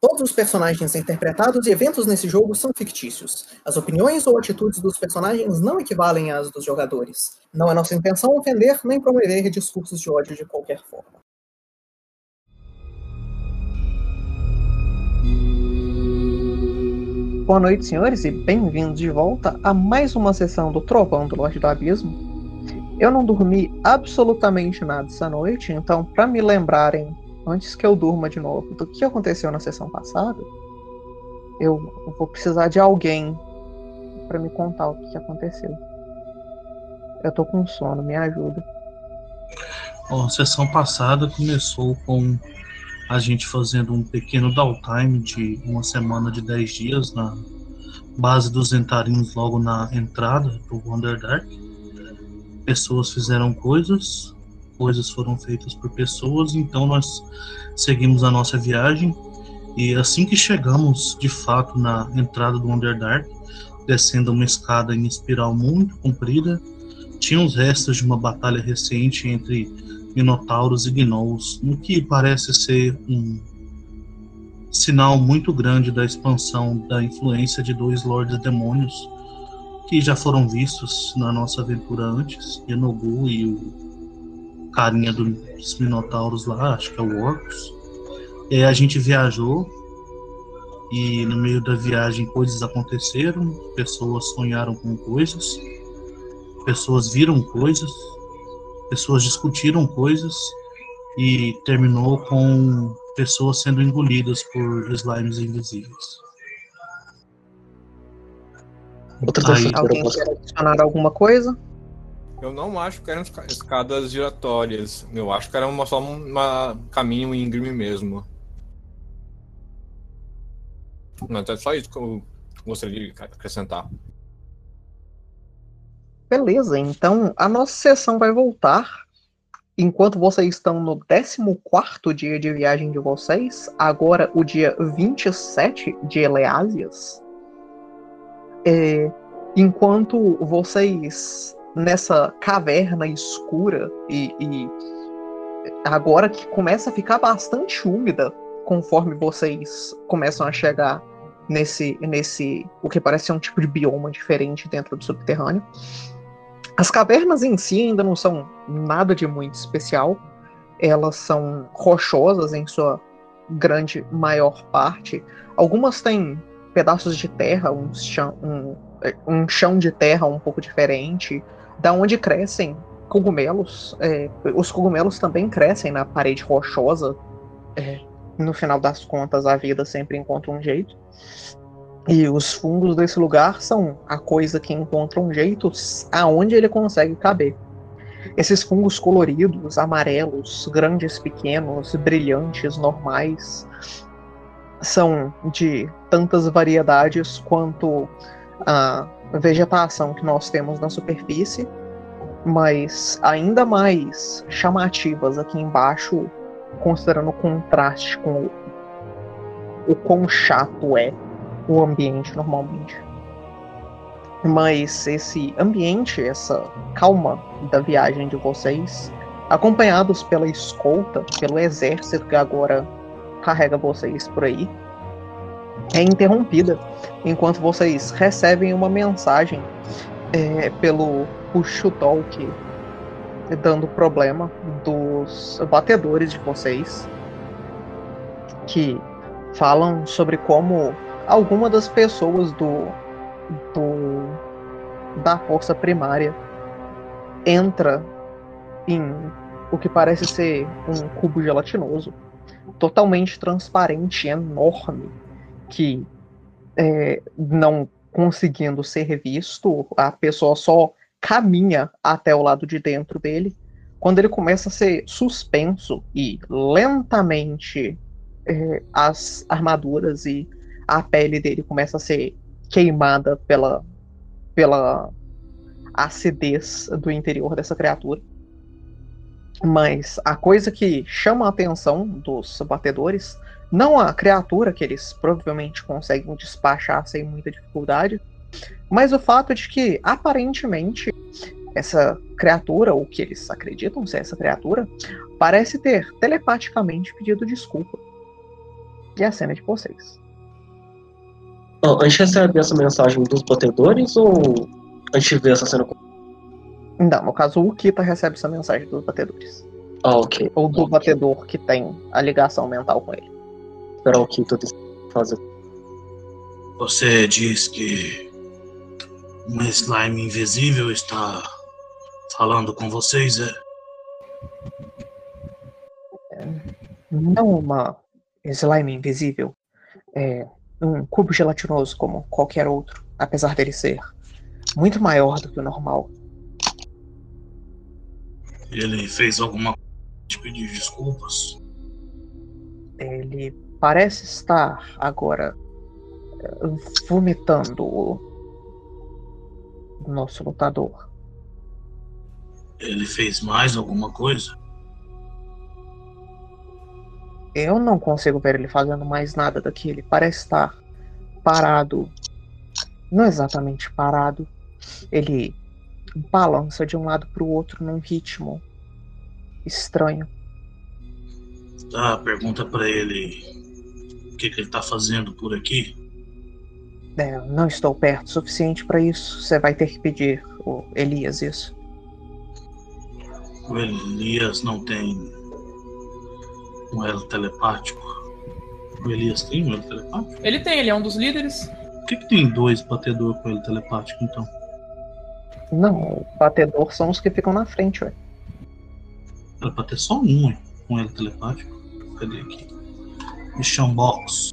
Todos os personagens interpretados e eventos nesse jogo são fictícios. As opiniões ou atitudes dos personagens não equivalem às dos jogadores. Não é nossa intenção ofender nem promover discursos de ódio de qualquer forma. Boa noite, senhores, e bem-vindos de volta a mais uma sessão do Trovão do Lorde do Abismo. Eu não dormi absolutamente nada essa noite, então, para me lembrarem antes que eu durma de novo do que aconteceu na sessão passada, eu vou precisar de alguém para me contar o que aconteceu. Eu tô com sono, me ajuda. Bom, a sessão passada começou com a gente fazendo um pequeno downtime de uma semana de 10 dias na base dos Entarinhos, logo na entrada do Wonderdark. Pessoas fizeram coisas, coisas foram feitas por pessoas, então nós seguimos a nossa viagem. E assim que chegamos de fato na entrada do Underdark, descendo uma escada em espiral muito comprida, tinha os restos de uma batalha recente entre Minotauros e Gnolls, no que parece ser um sinal muito grande da expansão da influência de dois Lordes Demônios que já foram vistos na nossa aventura antes, Yenogu e o carinha dos Minotauros lá, acho que é o Orcus. É, a gente viajou e no meio da viagem coisas aconteceram, pessoas sonharam com coisas, pessoas viram coisas, pessoas discutiram coisas e terminou com pessoas sendo engolidas por slimes invisíveis. Outra Aí, alguém quer adicionar alguma coisa? Eu não acho que eram escadas giratórias. Eu acho que era uma, só um caminho íngreme mesmo. Não, é só isso que eu gostaria de acrescentar. Beleza, então a nossa sessão vai voltar. Enquanto vocês estão no 14 dia de viagem de vocês, agora o dia 27 de Eleásias. É, enquanto vocês nessa caverna escura e, e agora que começa a ficar bastante úmida conforme vocês começam a chegar nesse nesse o que parece ser um tipo de bioma diferente dentro do subterrâneo. As cavernas em si ainda não são nada de muito especial. Elas são rochosas em sua grande maior parte. Algumas têm pedaços de terra, um chão, um, um chão de terra um pouco diferente da onde crescem cogumelos. É, os cogumelos também crescem na parede rochosa. É, no final das contas, a vida sempre encontra um jeito. E os fungos desse lugar são a coisa que encontra um jeito aonde ele consegue caber. Esses fungos coloridos, amarelos, grandes, pequenos, brilhantes, normais, são de tantas variedades quanto a vegetação que nós temos na superfície, mas ainda mais chamativas aqui embaixo, considerando o contraste com o, o quão chato é o ambiente normalmente. Mas esse ambiente, essa calma da viagem de vocês, acompanhados pela escolta, pelo exército que agora carrega vocês por aí, é interrompida enquanto vocês recebem uma mensagem é, pelo push talk dando problema dos batedores de vocês que falam sobre como alguma das pessoas do, do da força primária entra em o que parece ser um cubo gelatinoso totalmente transparente, enorme, que é, não conseguindo ser visto, a pessoa só caminha até o lado de dentro dele. Quando ele começa a ser suspenso e lentamente é, as armaduras e a pele dele começa a ser queimada pela, pela acidez do interior dessa criatura. Mas a coisa que chama a atenção dos batedores não a criatura, que eles provavelmente conseguem despachar sem muita dificuldade, mas o fato de que, aparentemente, essa criatura, ou que eles acreditam ser essa criatura, parece ter telepaticamente pedido desculpa. E a cena é de vocês. Ó, a gente recebe essa mensagem dos batedores ou a gente vê essa cena? Não, no caso, o Kita recebe essa mensagem dos batedores. Ah, ok. Ou do Ok. batedor que tem a ligação mental com ele. Esperar o que tudo fazer. Você diz que um slime invisível está falando com vocês, é? Não uma slime invisível. É um cubo gelatinoso como qualquer outro, apesar dele ser muito maior do que o normal. Ele fez alguma coisa de pedir desculpas? Ele parece estar agora eh, vomitando o nosso lutador. Ele fez mais alguma coisa? Eu não consigo ver ele fazendo mais nada daqui. Ele parece estar parado. Não exatamente parado. Ele balança de um lado para o outro num ritmo estranho. Tá, pergunta pra ele que, que ele tá fazendo por aqui. É, não estou perto o suficiente para isso. Você vai ter que pedir o Elias isso. O Elias não tem um elo telepático. O Elias tem um elo telepático? Ele tem, ele é um dos líderes. Por que, que tem dois batedor com elo telepático, então? Não, o batedor são os que ficam na frente, ué. Era pra ter só um ué, com elo telepático. Cadê aqui? Mission Box.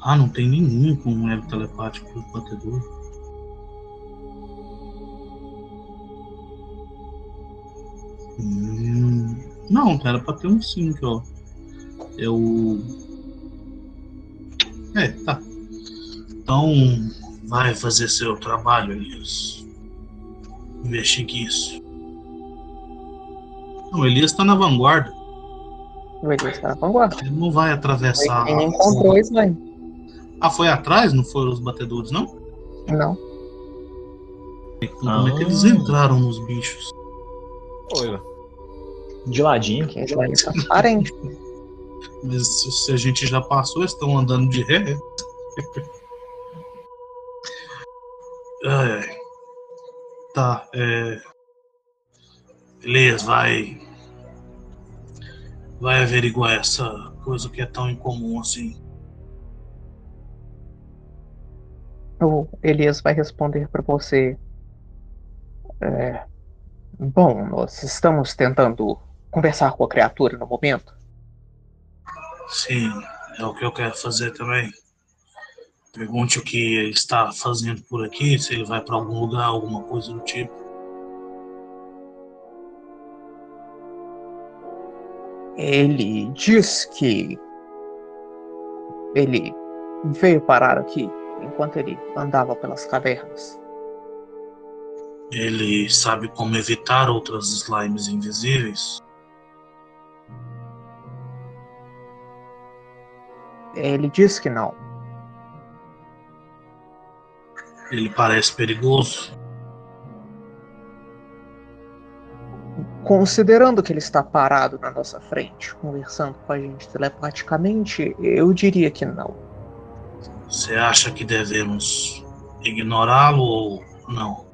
Ah, não tem nenhum com um elo telepático do batedor. Hum, não, era pra ter um 5, ó. É o. É, tá. Então, vai fazer seu trabalho, Elias. Investigue isso. O Elias tá na vanguarda. O Elias tá na vanguarda. Ele não vai atravessar. A encontrou rua. o slime. Ah, foi atrás? Não foram os batedores, não? Não. Como é que eles entraram nos bichos? Olha, De ladinho. É transparente. Mas se, a gente já passou, eles estão andando de ré. Ai, ai. Tá, é. Beleza, vai. Vai averiguar essa coisa que é tão incomum assim. O Elias vai responder para você. É, bom, nós estamos tentando conversar com a criatura no momento. Sim, é o que eu quero fazer também. Pergunte o que ele está fazendo por aqui, se ele vai para algum lugar, alguma coisa do tipo. Ele diz que ele veio parar aqui enquanto ele andava pelas cavernas. Ele sabe como evitar outras slimes invisíveis. Ele diz que não. Ele parece perigoso. Considerando que ele está parado na nossa frente, conversando com a gente telepaticamente, eu diria que não. Você acha que devemos ignorá-lo ou não?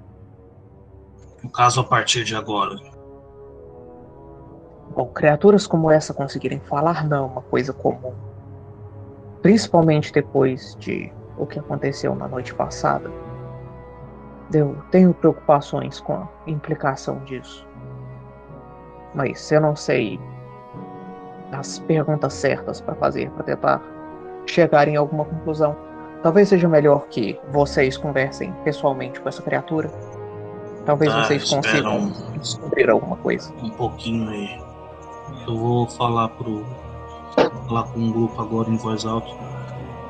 No caso, a partir de agora. Bom, criaturas como essa conseguirem falar não é uma coisa comum. Principalmente depois de o que aconteceu na noite passada. Eu tenho preocupações com a implicação disso. Mas eu não sei as perguntas certas para fazer para tentar chegar em alguma conclusão. Talvez seja melhor que vocês conversem pessoalmente com essa criatura. Talvez Tá, vocês consigam um- descobrir alguma coisa. um pouquinho aí. Eu vou falar pro. falar com um grupo agora em voz alta.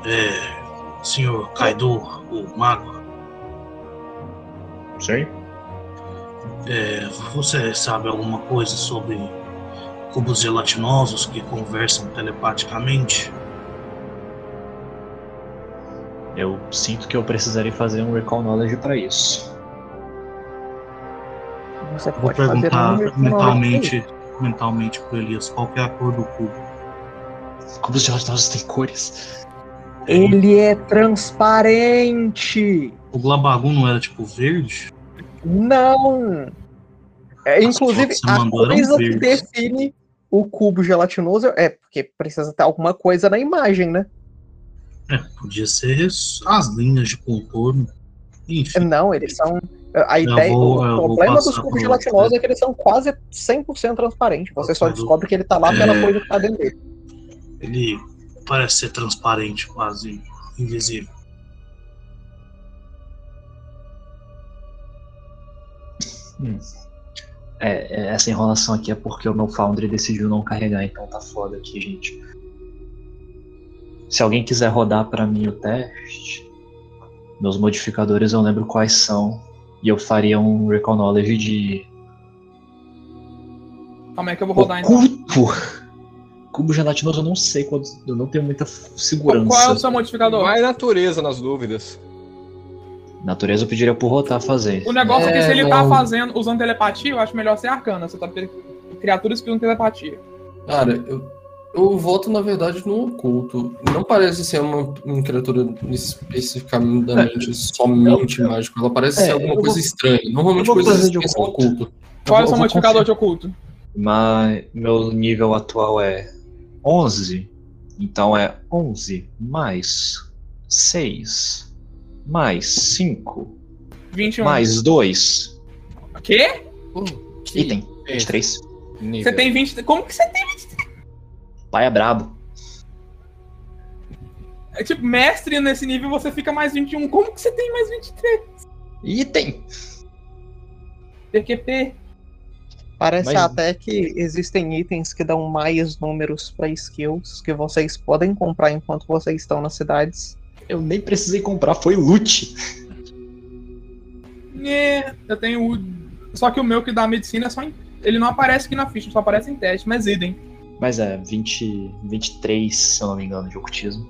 É. Senhor Kaido, o mago, Sim. É, você sabe alguma coisa sobre cubos gelatinosos que conversam telepaticamente? Eu sinto que eu precisaria fazer um recall knowledge para isso. Você Vou um perguntar número mentalmente, mentalmente pro Elias qual que é a cor do cubo. Cubos gelatinosos têm cores. Ele é transparente. O Glabagun não era tipo verde? Não. É, inclusive, a coisa que define o cubo gelatinoso é porque precisa ter alguma coisa na imagem, né? É, podia ser as linhas de contorno. Enfim, Não, eles são. A Eu ideia, vou- o problema dos cubos gelatinosos é que eles são quase 100% transparentes. Você só descobre que ele tá lá pela É. coisa que tá dentro dele. ele parece ser transparente, quase invisível. É, é, essa enrolação aqui é porque o meu Foundry decidiu não carregar, então tá foda aqui, gente. Se alguém quiser rodar pra mim o teste, meus modificadores eu lembro quais são. E eu faria um Recall Knowledge de Calma aí que eu vou rodar então. oculto. Cubo gelatinoso eu não sei, quando, eu não tenho muita segurança. Qual é o seu modificador? Vai natureza nas dúvidas. Natureza eu pediria pro Rotar fazer. O negócio é, que É, se ele tá não. fazendo, usando telepatia, eu acho melhor ser arcana. Você tá criaturas que usam telepatia. Cara, eu, eu voto na verdade no oculto. Não parece ser uma, uma criatura especificamente somente mágica. Ela parece É, ser alguma coisa vou- estranha. Normalmente coisas de oculto. oculto. Qual é o seu modificador de oculto? Mas meu nível atual é 11. Então é 11 mais 6 mais 5 21. mais 2. Quê? Item 23. Você tem 20. Como que você tem 23? Pai é brabo. É tipo, mestre nesse nível você fica mais 21. Como que você tem mais 23? Item. PQP. Parece Mas- até que existem itens que dão mais números pra skills que vocês podem comprar enquanto vocês estão nas cidades. Eu nem precisei comprar, foi loot. É, eu tenho o. Só que o meu que dá medicina é só em. Ele não aparece aqui na ficha, só aparece em teste, mas idem. Mas é 20, 23, se eu não me engano, de ocultismo.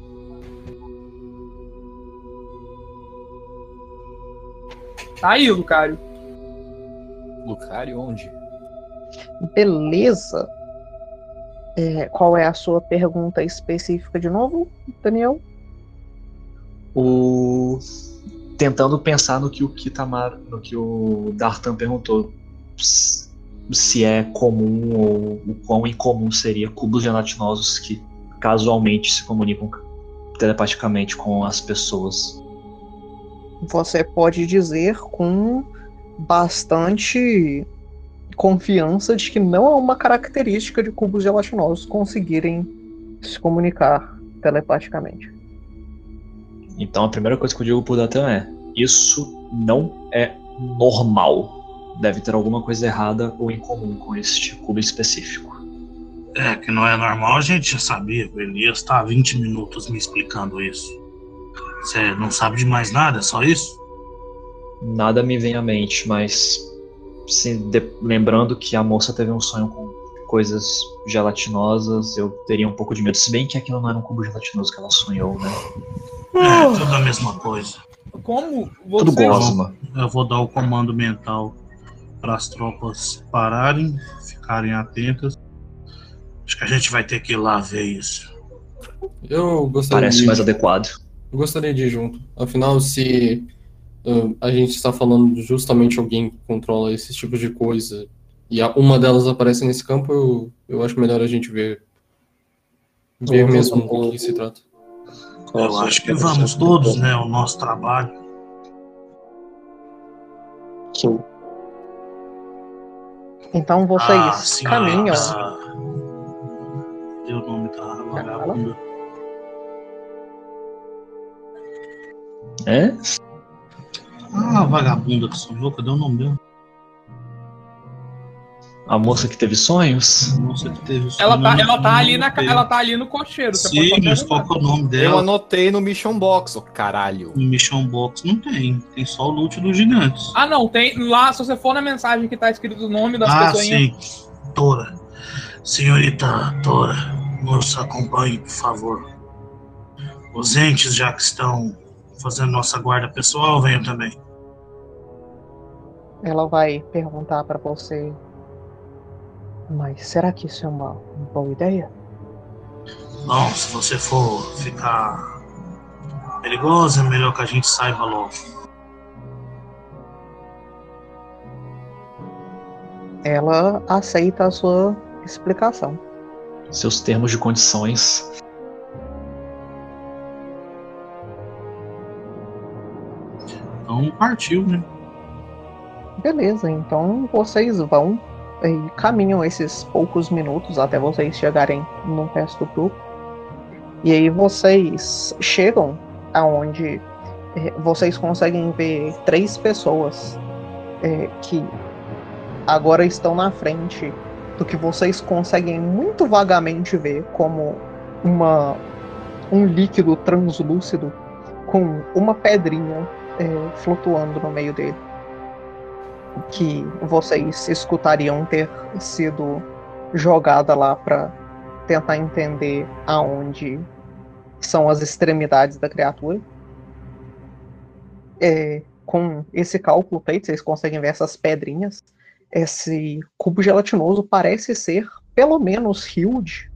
Tá aí, Lucario. Lucario onde? Beleza. É, qual é a sua pergunta específica de novo, Daniel? O tentando pensar no que o Kitamar, no que o Dartan perguntou, se é comum ou o quão incomum seria cubos gelatinosos que casualmente se comunicam telepaticamente com as pessoas. Você pode dizer com bastante confiança de que não é uma característica de cubos gelatinosos conseguirem se comunicar telepaticamente. Então a primeira coisa que eu digo pro Dartan é: isso não é normal. Deve ter alguma coisa errada ou incomum com este cubo específico. É, que não é normal, a gente já sabia. O Elias tá há 20 minutos me explicando isso. Você não sabe de mais nada, é só isso? Nada me vem à mente, mas se de- lembrando que a moça teve um sonho com coisas gelatinosas, eu teria um pouco de medo. Se bem que aquilo não era um cubo gelatinoso que ela sonhou, né? É, tudo a mesma coisa. Como Tudo você. gosma. Eu vou dar o comando mental para as tropas pararem, ficarem atentas. Acho que a gente vai ter que ir lá ver isso. Eu gostaria Parece de... mais adequado. Eu gostaria de ir junto. Afinal, se uh, a gente está falando de justamente alguém que controla esses tipos de coisa e uma delas aparece nesse campo, eu, eu acho melhor a gente ver. Ver mesmo falar- do que se trata. Eu acho que vamos todos, né? O nosso trabalho. Sim. Então vocês Ah, senhora, caminham. essa- Deu o nome da vagabunda. É? Ah, vagabunda que sonhou, cadê o nome dela? A moça que teve sonhos? Nossa, que teve o Ela tá, eu ela tá ali na, ela tá ali no cocheiro. Você Sim, pode mas qual que é o nome Eu dela? anotei no Mission Box, ô caralho. No Mission Box não tem. Tem só o loot dos gigantes. Ah, não, tem lá, se você for na mensagem que tá escrito o nome das Ah, pessoas. sim. Tora. Senhorita Tora, nos acompanhe, por favor. Os entes, já que estão fazendo nossa guarda pessoal, venham também. ela vai perguntar pra você. Mas será que isso é uma boa ideia? Bom, se você for ficar perigoso, é melhor que a gente saiba logo. Ela aceita a sua explicação. Seus termos de condições. Então partiu, né? Beleza, então vocês vão e caminham esses poucos minutos até vocês chegarem no resto do grupo. E aí vocês chegam aonde eh, vocês conseguem ver três pessoas eh, que agora estão na frente do que vocês conseguem muito vagamente ver como uma um líquido translúcido com uma pedrinha eh, flutuando no meio dele que vocês escutariam ter sido jogada lá para tentar entender aonde são as extremidades da criatura. É, com esse cálculo feito, vocês conseguem ver essas pedrinhas. Esse cubo gelatinoso parece ser pelo menos huge.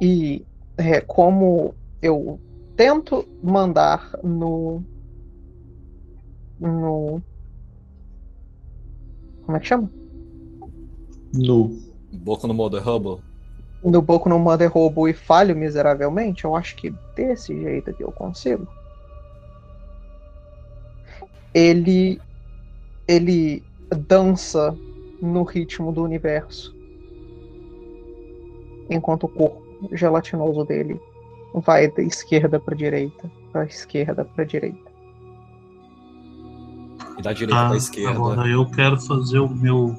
E é, como eu tento mandar no no como é que chama? No. Boca no Mother Hubble. No Boku no Mother Robo e falho miseravelmente, eu acho que desse jeito aqui eu consigo. Ele ele dança no ritmo do universo. Enquanto o corpo gelatinoso dele vai da esquerda para direita, da esquerda para direita. E da direita Ah, pra esquerda. Agora eu quero fazer o meu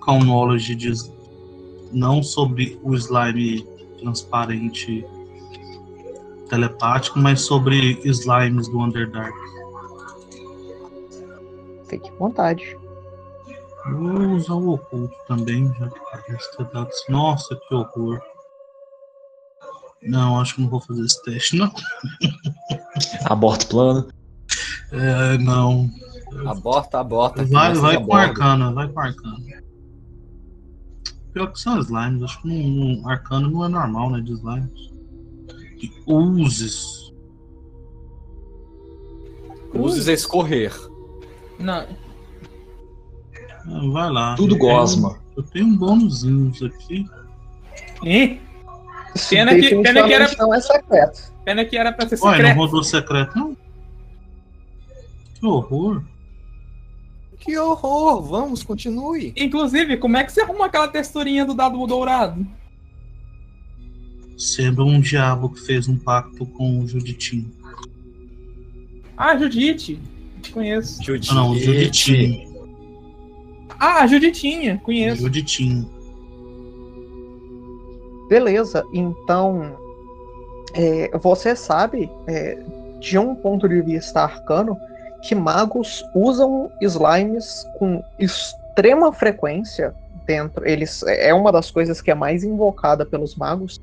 Calm Knowledge de, não sobre o slime transparente telepático, mas sobre slimes do Underdark. Fique à vontade. Vou usar o oculto também, já que parece ter dado. Nossa, que horror. Não, acho que não vou fazer esse teste, não. Aborto plano. É, não. Aborta, aborta. Vai, vai com arcana, vai com arcana. Pior que são slimes, acho que não, não- arcano não é normal, né, de slimes. De uses. Uses a escorrer. Não. Ah, Vai lá. Tudo Eu tenho- gosma. Eu tenho um bônusinho aqui. Ih, Pena que- pena que era- não é secreto. pena que era pra ser Ué, não secreto. rodou secreto, não? Que horror. Que horror! Vamos, continue. Inclusive, como é que você arruma aquela texturinha do dado dourado? Sendo um diabo que fez um pacto com o Juditinho. Ah, Judite. Conheço. Ah, não, o Juditinho. Ah, Juditinha. Conheço. Juditinho. Beleza, então é, você sabe, é, de um ponto de vista arcano, que magos usam slimes com extrema frequência dentro. Eles é uma das coisas que é mais invocada pelos magos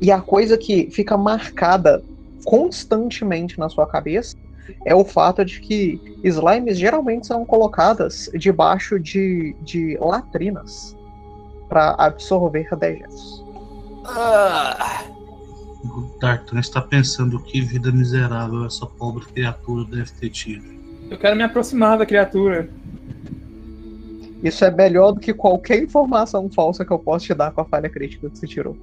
e a coisa que fica marcada constantemente na sua cabeça é o fato de que slimes geralmente são colocadas debaixo de, de latrinas para absorver dejetos. Ah, O Dartan está pensando que vida miserável essa pobre criatura deve ter tido. Eu quero me aproximar da criatura. Isso é melhor do que qualquer informação falsa que eu possa te dar com a falha crítica que você tirou.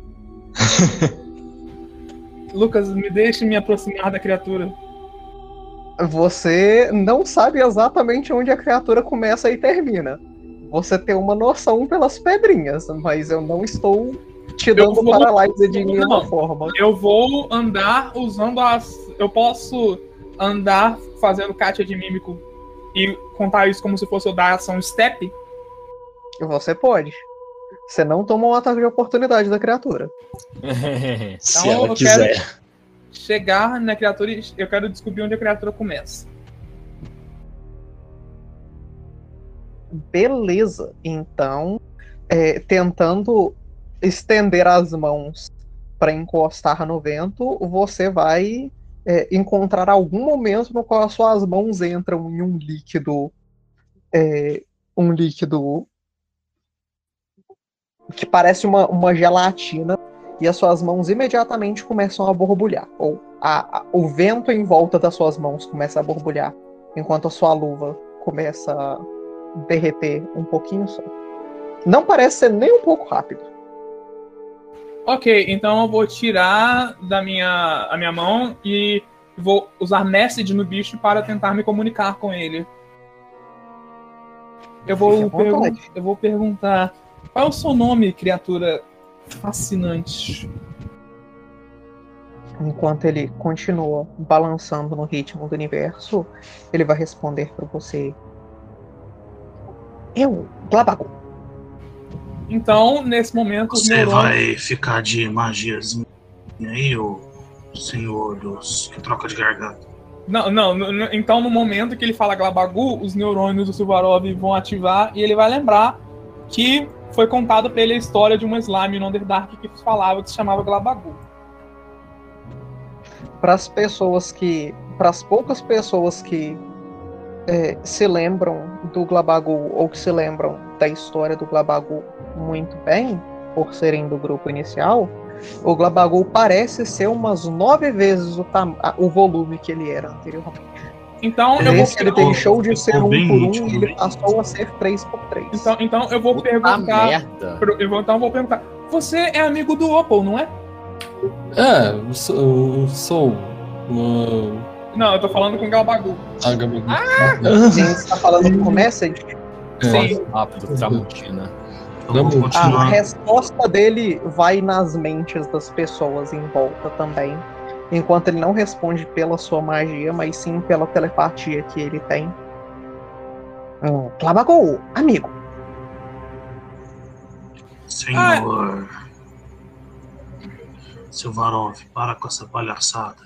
Lucas, me deixe me aproximar da criatura. Você não sabe exatamente onde a criatura começa e termina. Você tem uma noção pelas pedrinhas, mas eu não estou te dando vou- paralyse de nenhuma forma. Eu vou andar usando as. Eu posso andar fazendo Katia de mímico e contar isso como se fosse eu dar ação step? Você pode. Você não toma um ataque de oportunidade da criatura. Se Então, ela eu quiser. Chegar na criatura e eu quero descobrir onde a criatura começa. Beleza. Então, é, tentando estender as mãos para encostar no vento, você vai é, encontrar algum momento no qual as suas mãos entram em um líquido é, um líquido que parece uma, uma gelatina e as suas mãos imediatamente começam a borbulhar. Ou a, a, o vento em volta das suas mãos começa a borbulhar, enquanto a sua luva começa a derreter um pouquinho só. Não parece ser nem um pouco rápido. Ok, então eu vou tirar da minha, a minha mão e vou usar message no bicho para tentar me comunicar com ele. Eu vou, pergun- eu vou perguntar qual é o seu nome, criatura fascinante? Enquanto ele continua balançando no ritmo do universo, ele vai responder para você. Eu, Glabago. Então, nesse momento, os Você neurônios. vai ficar de magiazinha aí, ô senhor dos que troca de garganta? Não, não, então no momento que ele fala Glabagu, os neurônios do Silvarov vão ativar e ele vai lembrar que foi contado pra ele a história de uma slime no Underdark que falava que se chamava Glabagu. Para as pessoas que. Para as poucas pessoas que é, se lembram do Glabagu ou que se lembram da história do Glabagu muito bem, por serem do grupo inicial, o Glabagu parece ser umas nove vezes o, tam- a- o volume que ele era anteriormente. Então eu vou ele deixou de ser um por um, íntimo, ele bem passou a ser três por três. então, então eu vou Puta perguntar. merda. Eu vou, então eu vou perguntar. Você é amigo do Opal, não é? É, eu sou. eu sou uma. Não, eu tô falando com o Glabagu. Ah, Gabi. Quem está falando com message, É. Rápido, Tramontina. Vamos. a continuar. resposta dele vai nas mentes das pessoas em volta também. Enquanto ele não responde pela sua magia, mas sim pela telepatia que ele tem. Hum, amigo. Senhor. Silvarov, para com essa palhaçada.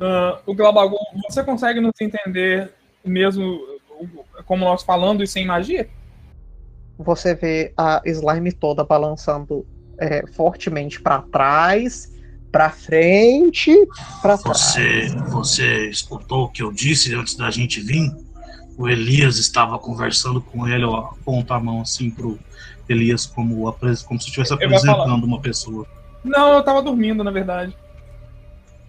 Ah, o Glabagu, você consegue nos entender mesmo uh, como nós falando e sem magia? Você vê a slime toda balançando é, fortemente para trás, para frente, para trás. Você, você escutou o que eu disse antes da gente vir? O Elias estava conversando com ele, ó, aponta a mão assim pro Elias como, como se estivesse apresentando uma pessoa. Não, eu tava dormindo, na verdade.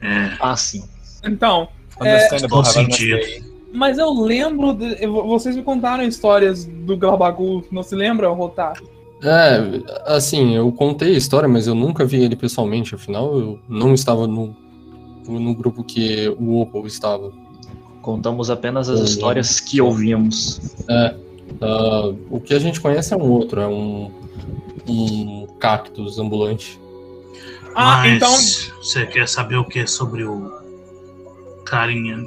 É, Ah, sim. Então, a nice sentido. Mas eu lembro. de- vocês me contaram histórias do Glabagu, não se lembra, Rotar? É, assim, eu contei a história, mas eu nunca vi ele pessoalmente, afinal eu não estava no, no grupo que o Opal estava. Contamos apenas as Uhum. histórias que ouvimos. Ah, o que a gente conhece é um outro, é um, um cactus ambulante. Ah, Mas então. você quer saber o que sobre o carinha?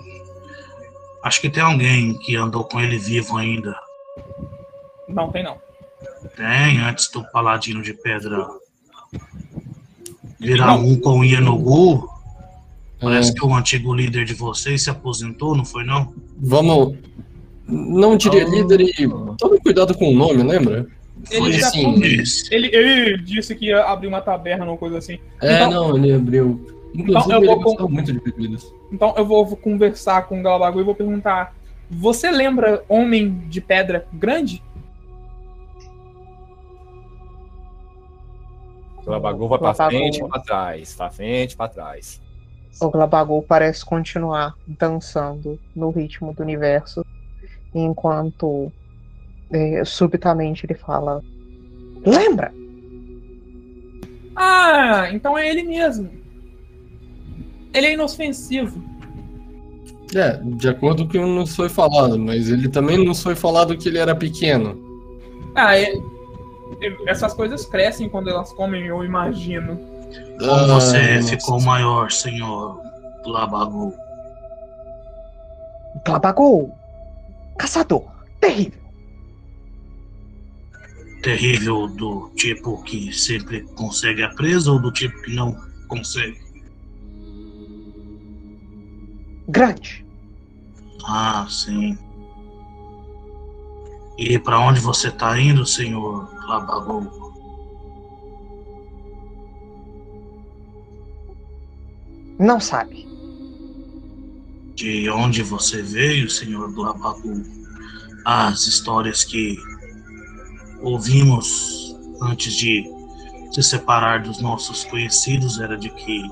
Acho que tem alguém que andou com ele vivo ainda. Não, tem não. Tem, antes do Paladino de Pedra virar Não. um com o Yenugu. É, Parece que o antigo líder de vocês se aposentou, não foi não? vamos. Não diria Ah. líder e. Tome cuidado com o nome, lembra? Ele Foi já assim. Ele, ele disse que ia abrir uma taberna ou coisa assim. É, Então- não, ele abriu. Inclusive, Então, eu vou com- muito de bebidas. Então eu vou conversar com o Galabagu e vou perguntar: Você lembra Homem de Pedra Grande? Glabagu vai pra Glabagu. frente e pra trás. Pra frente e pra trás. O Glabagol parece continuar dançando no ritmo do universo, enquanto é, subitamente ele fala: Lembra? Ah, então é ele mesmo. Ele é inofensivo. É, de acordo com o que nos foi falado, mas ele também nos foi falado que ele era pequeno. Ah, é- é- essas coisas crescem quando elas comem, eu imagino. Como Ah, você nossa. ficou maior, senhor Labagu? Glabagol, caçador, terrível. Terrível do tipo que sempre consegue a presa ou do tipo que não consegue? Grande. Ah, sim. E para onde você tá indo, senhor Labagu? Não sabe. De onde você veio, senhor Labagu? As histórias que ouvimos antes de se separar dos nossos conhecidos era de que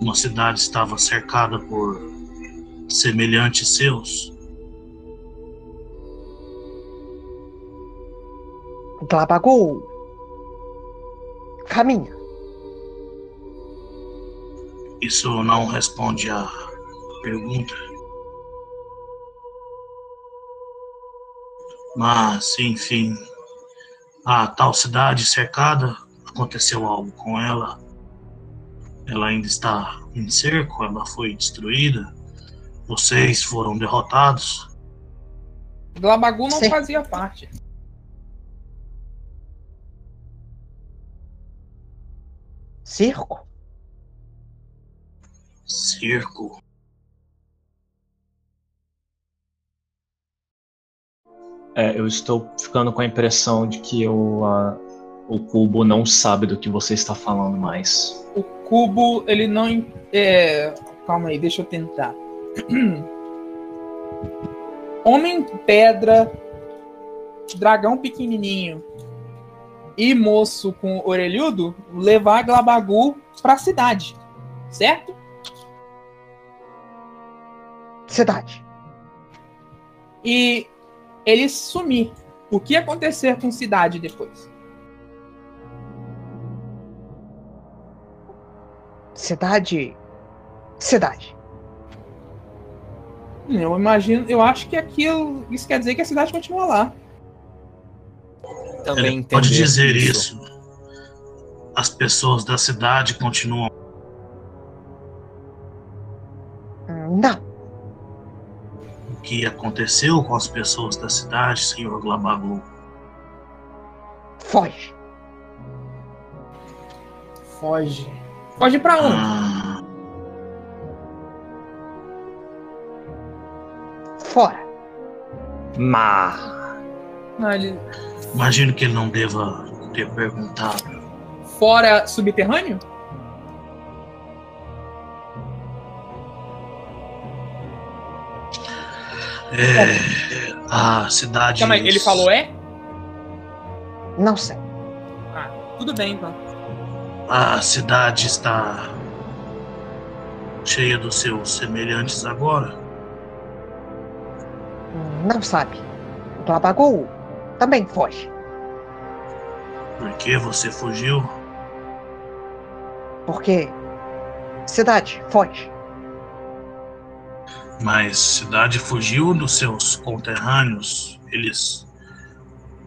uma cidade estava cercada por semelhantes seus. Glabagol. Caminha. Isso não responde à pergunta. Mas, enfim, a tal cidade cercada, aconteceu algo com ela. Ela ainda está em cerco, ela foi destruída. Vocês foram derrotados. Glabagu não Sim. fazia parte. Circo? Circo. É, eu estou ficando com a impressão de que o, a- o cubo não sabe do que você está falando mais. O cubo, ele não. É... Calma aí, deixa eu tentar. Homem pedra, dragão pequenininho e moço com orelhudo levar Glabagu pra cidade, certo? Cidade. E ele sumir. O que acontecer com cidade depois? Cidade. Cidade. Eu imagino, eu acho que aquilo. Isso quer dizer que a cidade continua lá. Também Ele pode dizer isso. As pessoas da cidade continuam. Hum, Não. O que aconteceu com as pessoas da cidade, senhor Glabagu? Foge. Foge. Foge pra onde? Ah, Fora. Mas ele- imagino que ele não deva ter perguntado. Fora subterrâneo? É, a cidade. Calma aí, ele falou é? Não sei. Tudo bem, então. A cidade está cheia dos seus semelhantes agora. Não sabe. Glabagol também foge. Por que você fugiu? Porque. Cidade, foge. Mas cidade fugiu dos seus conterrâneos. Eles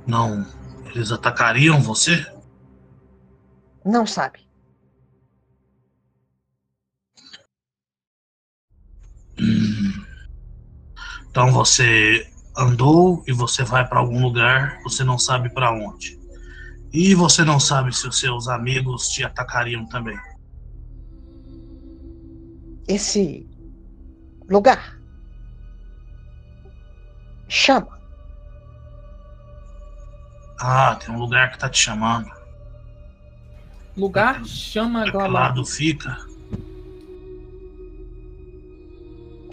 não. Eles atacariam você? Não sabe. Hum. Então você andou e você vai para algum lugar, você não sabe para onde. E você não sabe se os seus amigos te atacariam também. Esse. lugar. Chama. Ah, tem um lugar que tá te chamando. Lugar chama A que lado fica?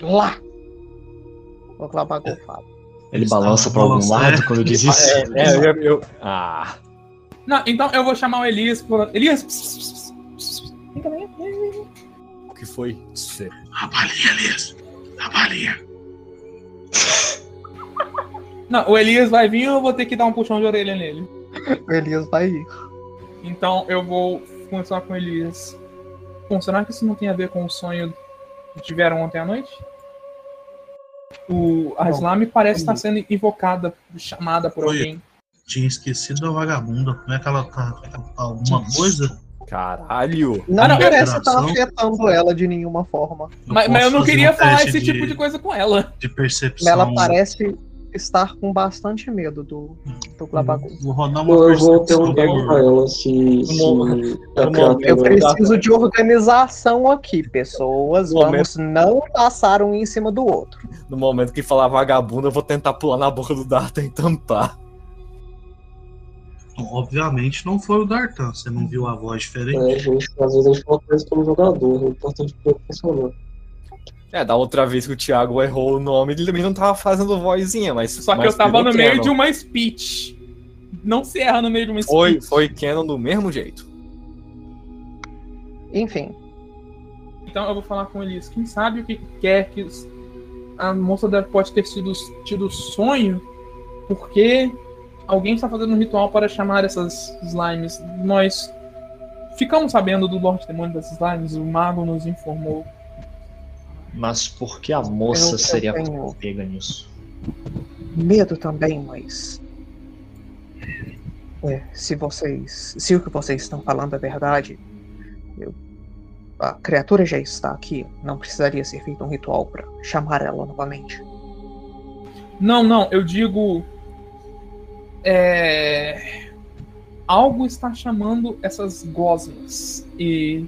Lá. O fala. ele Está balança para algum lado é. quando diz isso. É, é, eu, eu- Ah. Não, então eu vou chamar o Elias. por- Elias! O que foi? Cê- A balinha, Elias. A balinha. Não, o Elias vai vir ou eu vou ter que dar um puxão de orelha nele? O Elias vai ir. Então eu vou conversar com o Elias. Bom, será que isso não tem a ver com o sonho que tiveram ontem à noite? O, a Bom, Slime parece estar sendo invocada, chamada por Foi. alguém. Tinha esquecido da vagabunda. Como é que ela tá? É tá? Alguma coisa? Caralho! Não, não, parece estar operação. afetando ela de nenhuma forma. Mas, mas eu não queria um falar esse tipo de coisa com ela. De percepção. Ela parece estar com bastante medo do, do Glabagol. Vou rodar uma Eu vou perguntar pra ela se. Eu preciso de organização aqui, pessoas. No Vamos não passar um em cima do outro. No momento que falar vagabundo, eu vou tentar pular na boca do Darta e tampar. Obviamente não foi o Dartan. Você não viu a voz diferente? É, gente, às vezes a gente fala coisa como jogador, é importante que funcionar. É, da outra vez que o Thiago errou o nome, ele também não tava fazendo vozinha, mas. Só que mas eu tava no meio canon. de uma speech. Não se erra no meio de uma speech. Foi, foi canon do mesmo jeito. Enfim, Então eu vou falar com eles. Quem sabe o que quer que os- a moça deve, pode ter sido tido sonho, porque alguém está fazendo um ritual para chamar essas slimes. Nós ficamos sabendo do Lorde Demônio das slimes, o mago nos informou. Mas por que a moça Eu- eu seria tenho- pega nisso? medo também, mas. É, se vocês. Se o que vocês estão falando é verdade, eu- a criatura já está aqui. Não precisaria ser feito um ritual para chamar ela novamente. Não, não, eu digo. É. Algo está chamando essas gosmas. E.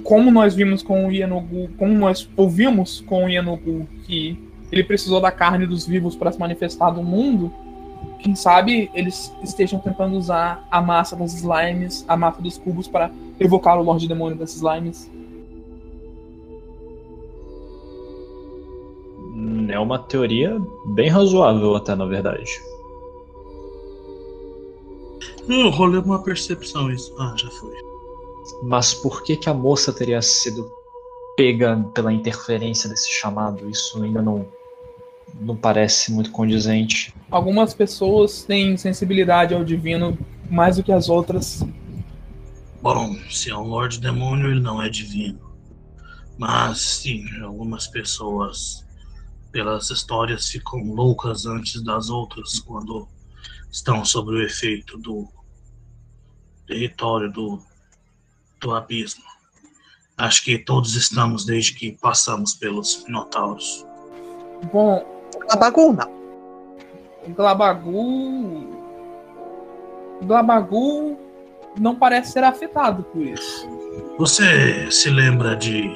Como nós vimos com o Yanogu. Como nós ouvimos com o Yanogu que ele precisou da carne dos vivos para se manifestar no mundo. Quem sabe eles estejam tentando usar a massa das slimes, a massa dos cubos, para evocar o Lorde Demônio das slimes. É uma teoria bem razoável até, na verdade. Eu rolei uma percepção isso. Ah, já foi. Mas por que que a moça teria sido pega pela interferência desse chamado? Isso ainda não não parece muito condizente. Algumas pessoas têm sensibilidade ao divino mais do que as outras. Bom, se é um Lorde Demônio, ele não é divino. Mas, sim, algumas pessoas, pelas histórias, ficam loucas antes das outras quando estão sob o efeito do território do, do abismo. Acho que todos estamos desde que passamos pelos Minotauros. Bom, Abagu não. Glabagu. Glabagu não parece ser afetado por isso. Você se lembra de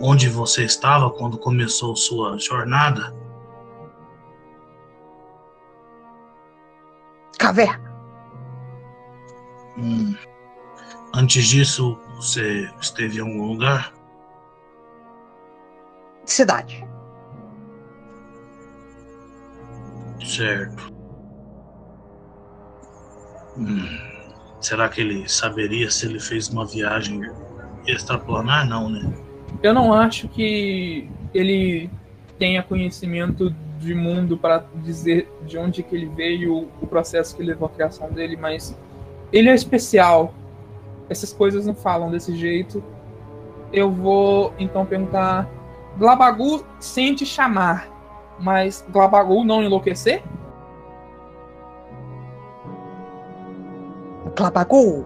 onde você estava quando começou sua jornada? Caverna. Hum. Antes disso, você esteve em algum lugar? Cidade. Certo. Hum. Será que ele saberia se ele fez uma viagem extraplanar? Não, né? Eu não acho que ele tenha conhecimento de mundo para dizer de onde que ele veio, o processo que levou à criação dele, mas ele é especial. Essas coisas não falam desse jeito. Eu vou então perguntar: Glabagu sente chamar, mas Glabagu não enlouquecer? Glabagu.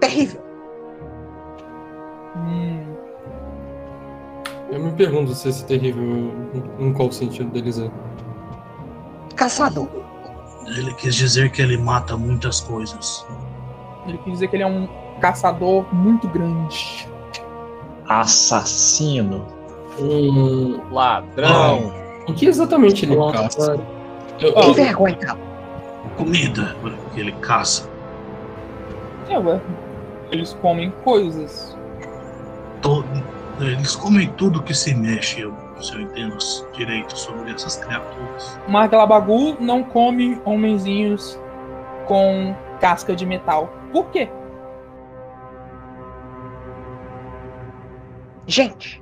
Terrível. Hum, Eu me pergunto se esse terrível, em qual sentido deles é. Caçador. Ele quis dizer que ele mata muitas coisas. Ele quis dizer que ele é um caçador muito grande. Assassino. Hum, Ladrão! o que exatamente ele Nossa. caça? Eu- Que vergonha, cara. Comida que ele caça. É, ué. Eles comem coisas. To- Eles comem tudo que se mexe, eu, se eu entendo direito sobre essas criaturas. Mas Glabagu não come homenzinhos com casca de metal. Por quê? Gente,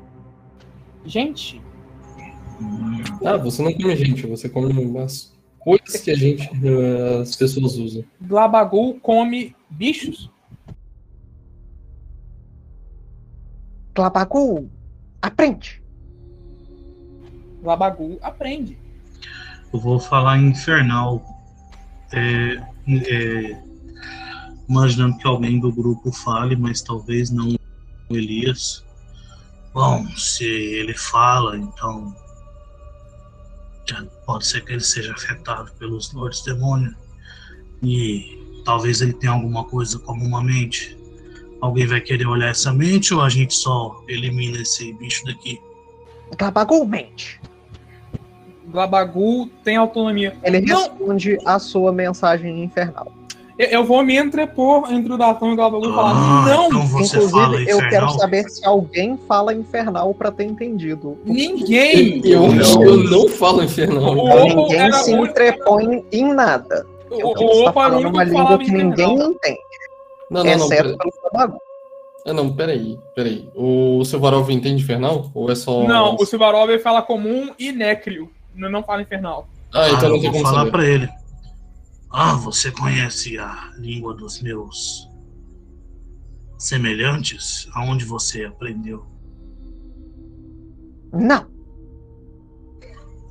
Gente, Ah, você não come gente, você come as coisas que a gente, eh, as pessoas usam. Glabagu come bichos? Glabagu, aprende. Glabagu aprende. Eu vou falar em infernal. É, é, imaginando que alguém do grupo fale, mas talvez não o Elias. Bom, se ele fala, então já pode ser que ele seja afetado pelos Lordes Demônio. E talvez ele tenha alguma coisa como uma mente. Alguém vai querer olhar essa mente ou a gente só elimina esse bicho daqui? Glabagu mente. Glabagu tem autonomia. Ele Não. responde a sua mensagem infernal. Eu, eu vou me entrepor entre o Datão e o Glabagu e falar: Ah, não, então você fala Inclusive, eu quero saber se alguém fala infernal pra ter entendido. ninguém. Eu, Não. eu não falo infernal. O- cara. Opal Ninguém se entrepõe em nada. É o, tá Opa falando uma língua que ninguém infernal. entende, Não, não, não. exceto Pera, pelo Sabagu. ah, não, peraí, peraí. O Silvarov entende infernal? Ou é só. Não, o Silvarov fala comum e nécrio. Não, não fala infernal. Ah, Ah, então eu não tem vou como falar saber. pra ele. Ah, você conhece a língua dos meus semelhantes? Aonde você aprendeu? Não,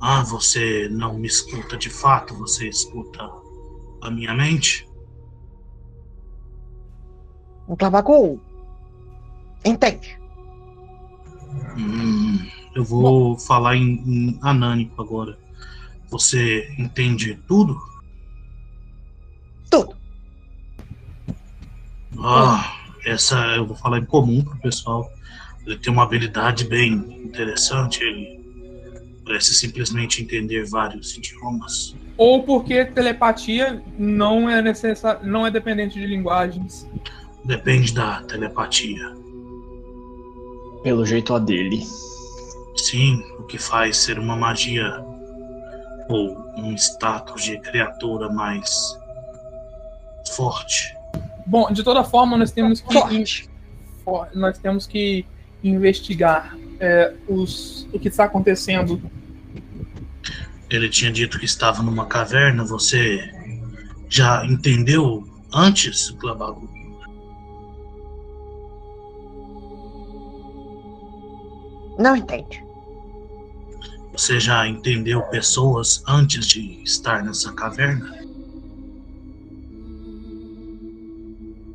Ah, você não me escuta de fato, você escuta a minha mente? o Clabagu entende. Hum, eu vou falar em, em anânico agora. Você entende? Tudo. Ah, essa eu vou falar em comum pro pessoal. Ele tem uma habilidade bem interessante. Ele parece simplesmente entender vários idiomas. Ou porque telepatia não é necessário, não é dependente de linguagens. Depende da telepatia. Pelo jeito a dele. Sim, o que faz ser uma magia ou um status de criatura mais forte. Bom, de toda forma, nós temos que Forte. for- nós temos que investigar é, os, o que está acontecendo. Ele tinha dito que estava numa caverna. Você já entendeu antes, Glabagu? Não entende. Você já entendeu pessoas antes de estar nessa caverna?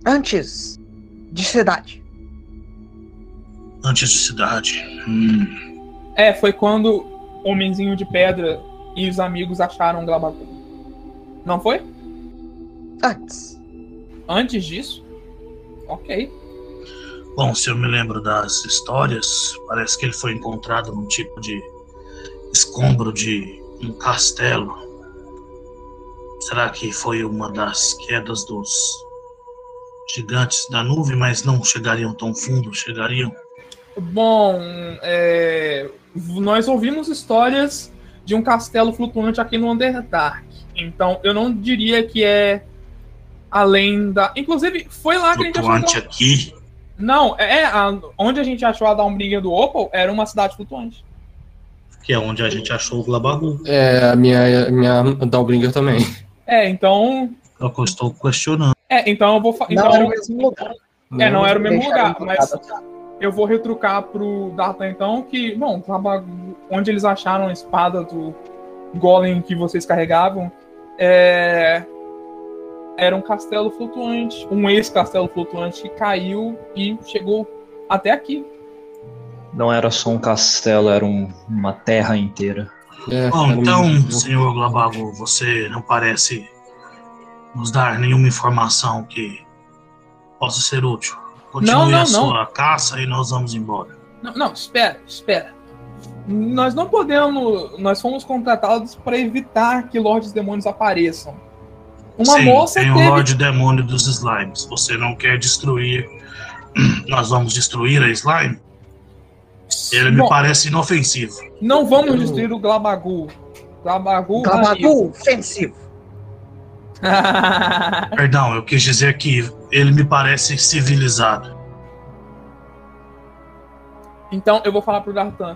Antes de cidade. Antes de cidade? Hum, É, foi quando o Homenzinho de Pedra e os amigos acharam o Glabagu. Não foi? Antes. Antes disso? Ok. Bom, se eu me lembro das histórias, parece que ele foi encontrado num tipo de escombro de um castelo. Será que foi uma das quedas dos gigantes da nuvem, mas não chegariam tão fundo? Chegariam? Bom, é, nós ouvimos histórias de um castelo flutuante aqui no Underdark. Então, eu não diria que é além da. Inclusive, foi lá que a gente achou. Flutuante aqui? Não, é a- onde a gente achou a Dawnbringer do Opal era uma cidade flutuante. Que é onde a gente achou o Glabagu. É, a minha, a minha Dalbringer também. É, então. É o que eu estou questionando. É, então eu vou. fa- Não Então, era o mesmo lugar. É, não era o mesmo lugar, mas eu vou retrucar pro Data então que, bom, tava- onde eles acharam a espada do Golem que vocês carregavam, é, era um castelo flutuante, um ex-castelo flutuante que caiu e chegou até aqui. Não era só um castelo, era um- uma terra inteira. É, Bom, era um- então, senhor Glabago, você não parece nos dar nenhuma informação que possa ser útil. Continue Não, não, a não. sua caça e nós vamos embora. Não, não, espera, espera. Nós não podemos. Nós fomos contratados para evitar que Lordes Demônios apareçam. Uma Sim, moça tem o teve Lorde Demônio dos Slimes. Você não quer destruir. Nós vamos destruir a Slime? Ele me Bom, parece inofensivo. Não vamos destruir o Glabagu. Glabagu. Glabagu, ofensivo. Perdão, eu quis dizer que ele me parece civilizado. então eu vou falar pro Dartan.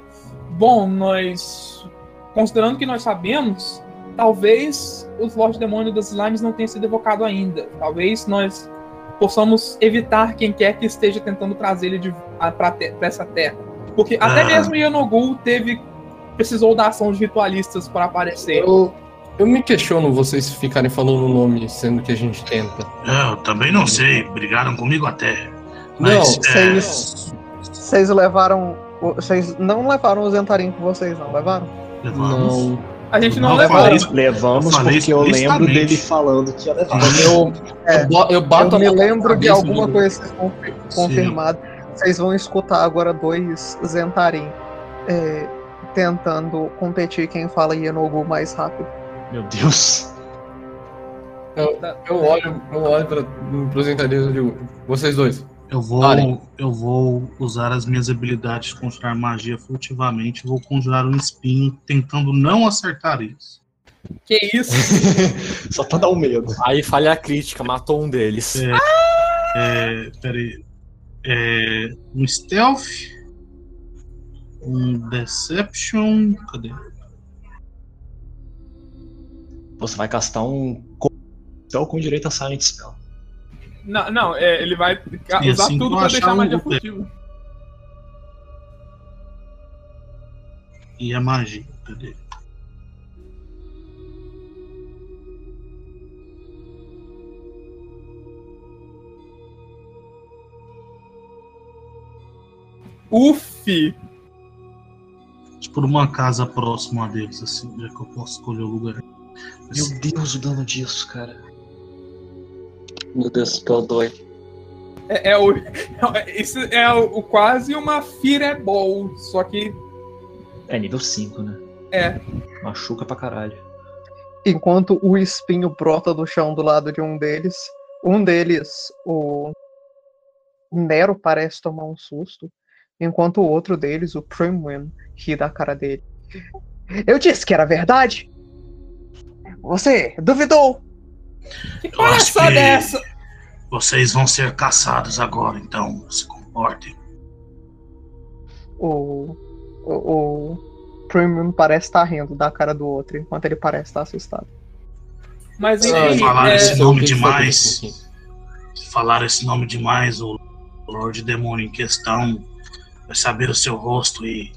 Bom, nós. Considerando que nós sabemos, talvez os Lorde Demônio das Slimes não tenham sido evocado ainda. Talvez nós possamos evitar quem quer que esteja tentando trazer ele de, a, pra, te- essa terra. Porque até Ah. mesmo Yanogul teve. precisou da ação de ritualistas para aparecer. Eu, eu me questiono vocês ficarem falando o nome, sendo que a gente tenta. É, Eu também não sei, brigaram comigo até. Mas, Não, é, Vocês, vocês levaram. Vocês não levaram o Zentarim com vocês, não levaram? levamos. Não. A gente não, Não levou. falei. Levamos Eu falei porque eu lembro dele falando que ia levar. Eu, É, eu, bato Eu me lembro de alguma coisa que vocês confi- confirmado. Vocês vão escutar agora dois Zentarim é, tentando competir quem fala Yenogu mais rápido. Meu Deus. Eu, eu olho, eu olho para os entendidos e digo, vocês dois. Eu vou, eu vou usar as minhas habilidades de conjurar magia furtivamente. Vou conjurar um espinho, tentando não acertar eles. Que isso? Só pra dar um medo. Aí falha a crítica, matou um deles. É, é, peraí. É, um stealth. Um deception. Cadê? Você vai castar um spell com direito a silent spell. Não, não, é, ele vai E usar assim tudo vou pra deixar um- magia furtiva. E a magia. Cadê? Uf! Por uma casa próxima deles, assim, já que eu posso escolher o lugar. Meu Deus, o dano disso, cara. Meu Deus, spell dói. É, é o, é, isso é o, o quase uma fireball, só que É nível 5, né? É. Machuca pra caralho. Enquanto o espinho brota do chão do lado de um deles, um deles, o Nero, parece tomar um susto, enquanto o outro deles, o Primwin, ri da cara dele. Eu disse que era verdade! Você duvidou! que palhaçada é essa? vocês vão ser caçados agora, então se comportem. O, o, o Primwin parece estar rindo da cara do outro, enquanto ele parece estar assustado. Mas enfim, falar é, esse nome demais. Se falar esse nome demais, o Lorde Demônio em questão vai saber o seu rosto e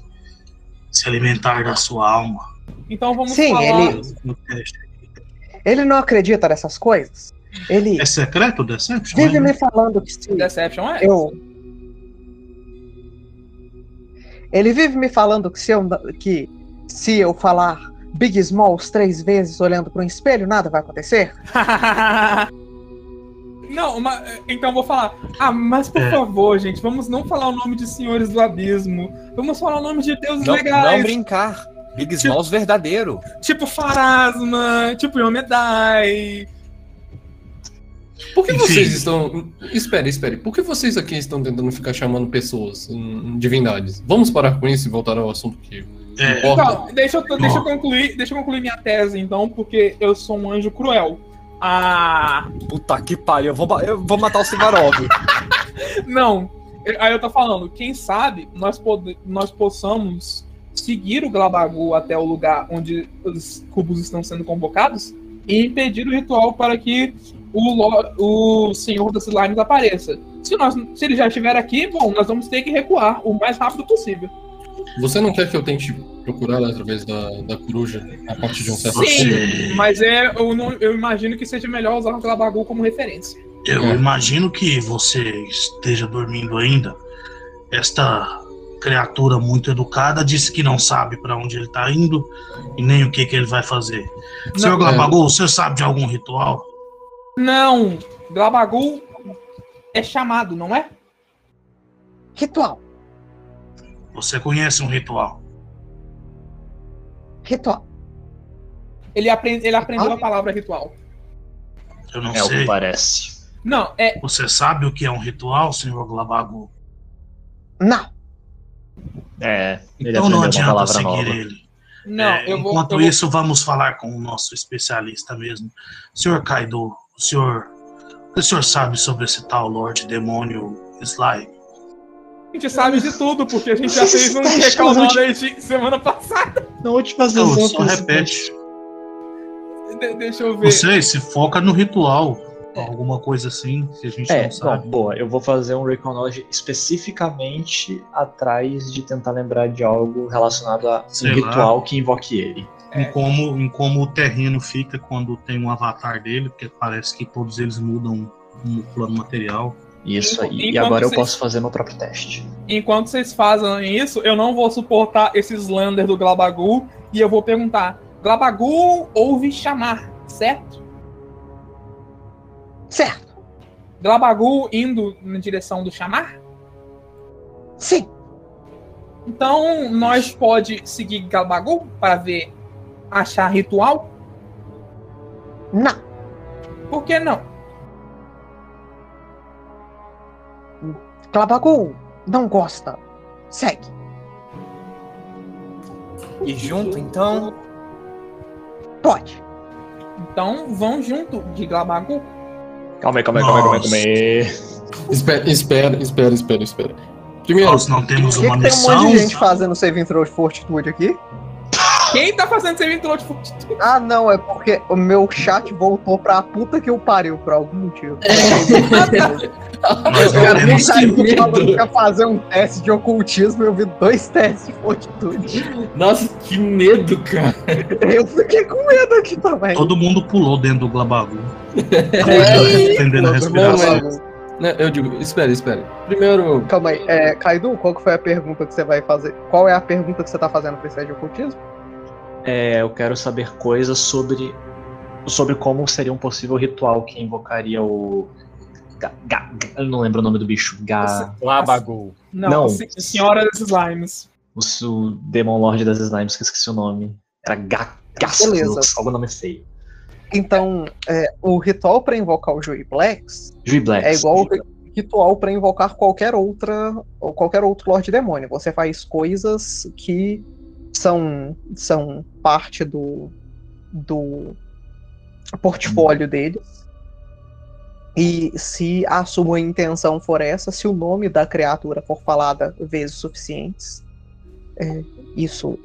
se alimentar da sua alma. então vamos Sim, falar. ele- No teste. Ele não acredita nessas coisas. Ele É secreto o Deception? vive né? me falando que se Deception é? eu. Ele vive me falando que se eu, que se eu falar Big Smalls três vezes olhando para um espelho, nada vai acontecer. Não, mas, então eu vou falar. Ah, mas por É. favor, gente, vamos não falar o nome de senhores do abismo. Vamos falar o nome de deuses Não, legais. não brincar. Big Smalls verdadeiro. Tipo Farasma, tipo Yomedai. Por que vocês estão. Espere, espere. Por que vocês aqui estão tentando ficar chamando pessoas, hum, divindades? Vamos parar com isso e voltar ao assunto que É, importa? Então, deixa eu, deixa eu concluir, deixa eu concluir minha tese, então, porque eu sou um anjo cruel. Ah. Puta que pariu. Eu vou, eu vou matar o Sivarov. Não. Eu- Aí eu tô falando, quem sabe nós, pode, nós possamos seguir o Glabagu até o lugar onde os cubos estão sendo convocados e impedir o ritual para que o, o Senhor das Slimes apareça. Se, nós, se ele já estiver aqui, bom, nós vamos ter que recuar o mais rápido possível. Você não quer que eu tente procurar através da, da coruja a partir de um certo Sim. ponto? Você- Mas é, eu, não- eu imagino que seja melhor usar o Glabagu como referência. eu É. imagino que você esteja dormindo ainda. Esta criatura muito educada disse que não sabe para onde ele está indo e nem o que, que ele vai fazer. Senhor é. Glabagol, você sabe de algum ritual? Não, Glabagu é chamado, não é? Ritual, Você conhece um ritual? ritual. Ele, aprende, ele aprendeu Ah. a palavra ritual. Eu não É o sei. que parece. Não, é. Você sabe o que é um ritual, senhor Glabagol? Não, É, ele Então não adianta seguir nova. ele. Não, É, eu vou. enquanto vou- isso, vamos falar com o nosso especialista mesmo. Senhor Kaido, o senhor, o senhor sabe sobre esse tal Lorde Demônio Sly? A gente sabe de tudo, porque a gente já fez um Tá de semana passada. Na última Não, sessão só que esse repete. De- deixa eu ver. Você se foca no ritual. Alguma coisa assim, que a gente É, não sabe. não, boa. Eu vou fazer um knowledge especificamente atrás de tentar lembrar de algo relacionado a Sei um lá. ritual que invoque ele. Em, como, em como o terreno fica quando tem um avatar dele, porque parece que todos eles mudam no plano material. Isso aí. E Enquanto agora eu vocês- posso fazer meu próprio teste. Enquanto vocês fazem isso, eu não vou suportar esse Slander do Glabagu e eu vou perguntar: Glabagu ouve chamar, certo? Certo. Glabagu indo na direção do chamar? Sim, Então nós pode seguir Glabagu para ver achar ritual? não. Por que não? Clabagu não gosta. Segue. E junto, então. Pode. Então vão junto de Glabagu. Calma aí, calma aí, calma aí, calma aí, calma aí. Espera, espera, espera, espera, espera. Primeiro, Nós não temos Por que, uma que tem um monte de gente fazendo saving throw de fortitude aqui? Quem tá fazendo saving throw de fortitude? Ah, não, é porque o meu chat voltou pra puta que eu pariu por algum motivo. Nós O não cara nem saiu medo. falando que ia fazer um teste de ocultismo e eu vi dois testes de fortitude. nossa, que medo, cara. Eu fiquei com medo aqui também. Todo mundo pulou dentro do Glabagu. É. Defendendo a respiração. Eu digo, espera, espera. Primeiro, Calma aí, é, Kaidu, qual que foi a pergunta que você vai fazer? Qual é a pergunta que você tá fazendo pra esse teste de ocultismo? É, eu quero saber coisas sobre sobre como seria um possível ritual que invocaria o Ga- ga- ga- eu não lembro o nome do bicho. Ga, Labagu. Não, Não. se- Senhora dos Slimes. o, o Demon Lord das Slimes, que esqueci o nome. Era Ga, Beleza. Gaskux, algum nome feio. Então, é, o ritual pra invocar o Jui Blacks é igual o ri- ritual pra invocar qualquer outra ou qualquer outro Lorde Demônio. Você faz coisas que são, são parte do, do portfólio deles. E se a sua intenção for essa, se o nome da criatura for falada vezes suficientes, é, isso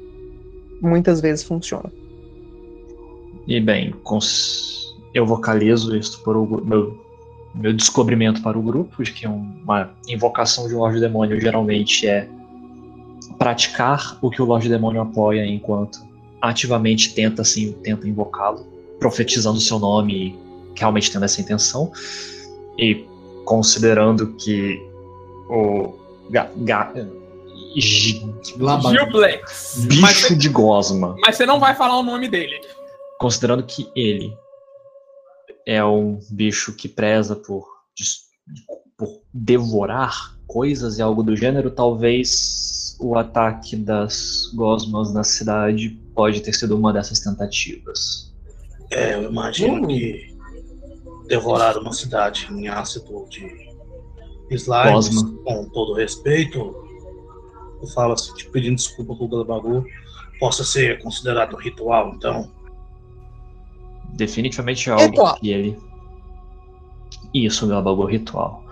muitas vezes funciona. E bem, eu vocalizo isso por o meu, meu descobrimento para o grupo de que uma invocação de um Lorde Demônio geralmente é praticar o que o Lorde Demônio apoia enquanto ativamente tenta assim, tenta invocá-lo, profetizando seu nome e realmente tendo essa intenção. E considerando que o ga, ga, gi- Gilblex. Mas, bicho de gosma mas você não vai falar o nome dele. considerando que ele é um bicho que preza por, por devorar coisas e algo do gênero, talvez o ataque das gosmas na cidade pode ter sido uma dessas tentativas. É, eu imagino Hum. que devorar uma cidade em ácido de slimes, Cosmo. com todo respeito, eu falo assim, te pedindo desculpa pro Glabagu, possa ser considerado um ritual, então. Definitivamente é algo Ritual. que ele. Isso, meu bagulho ritual.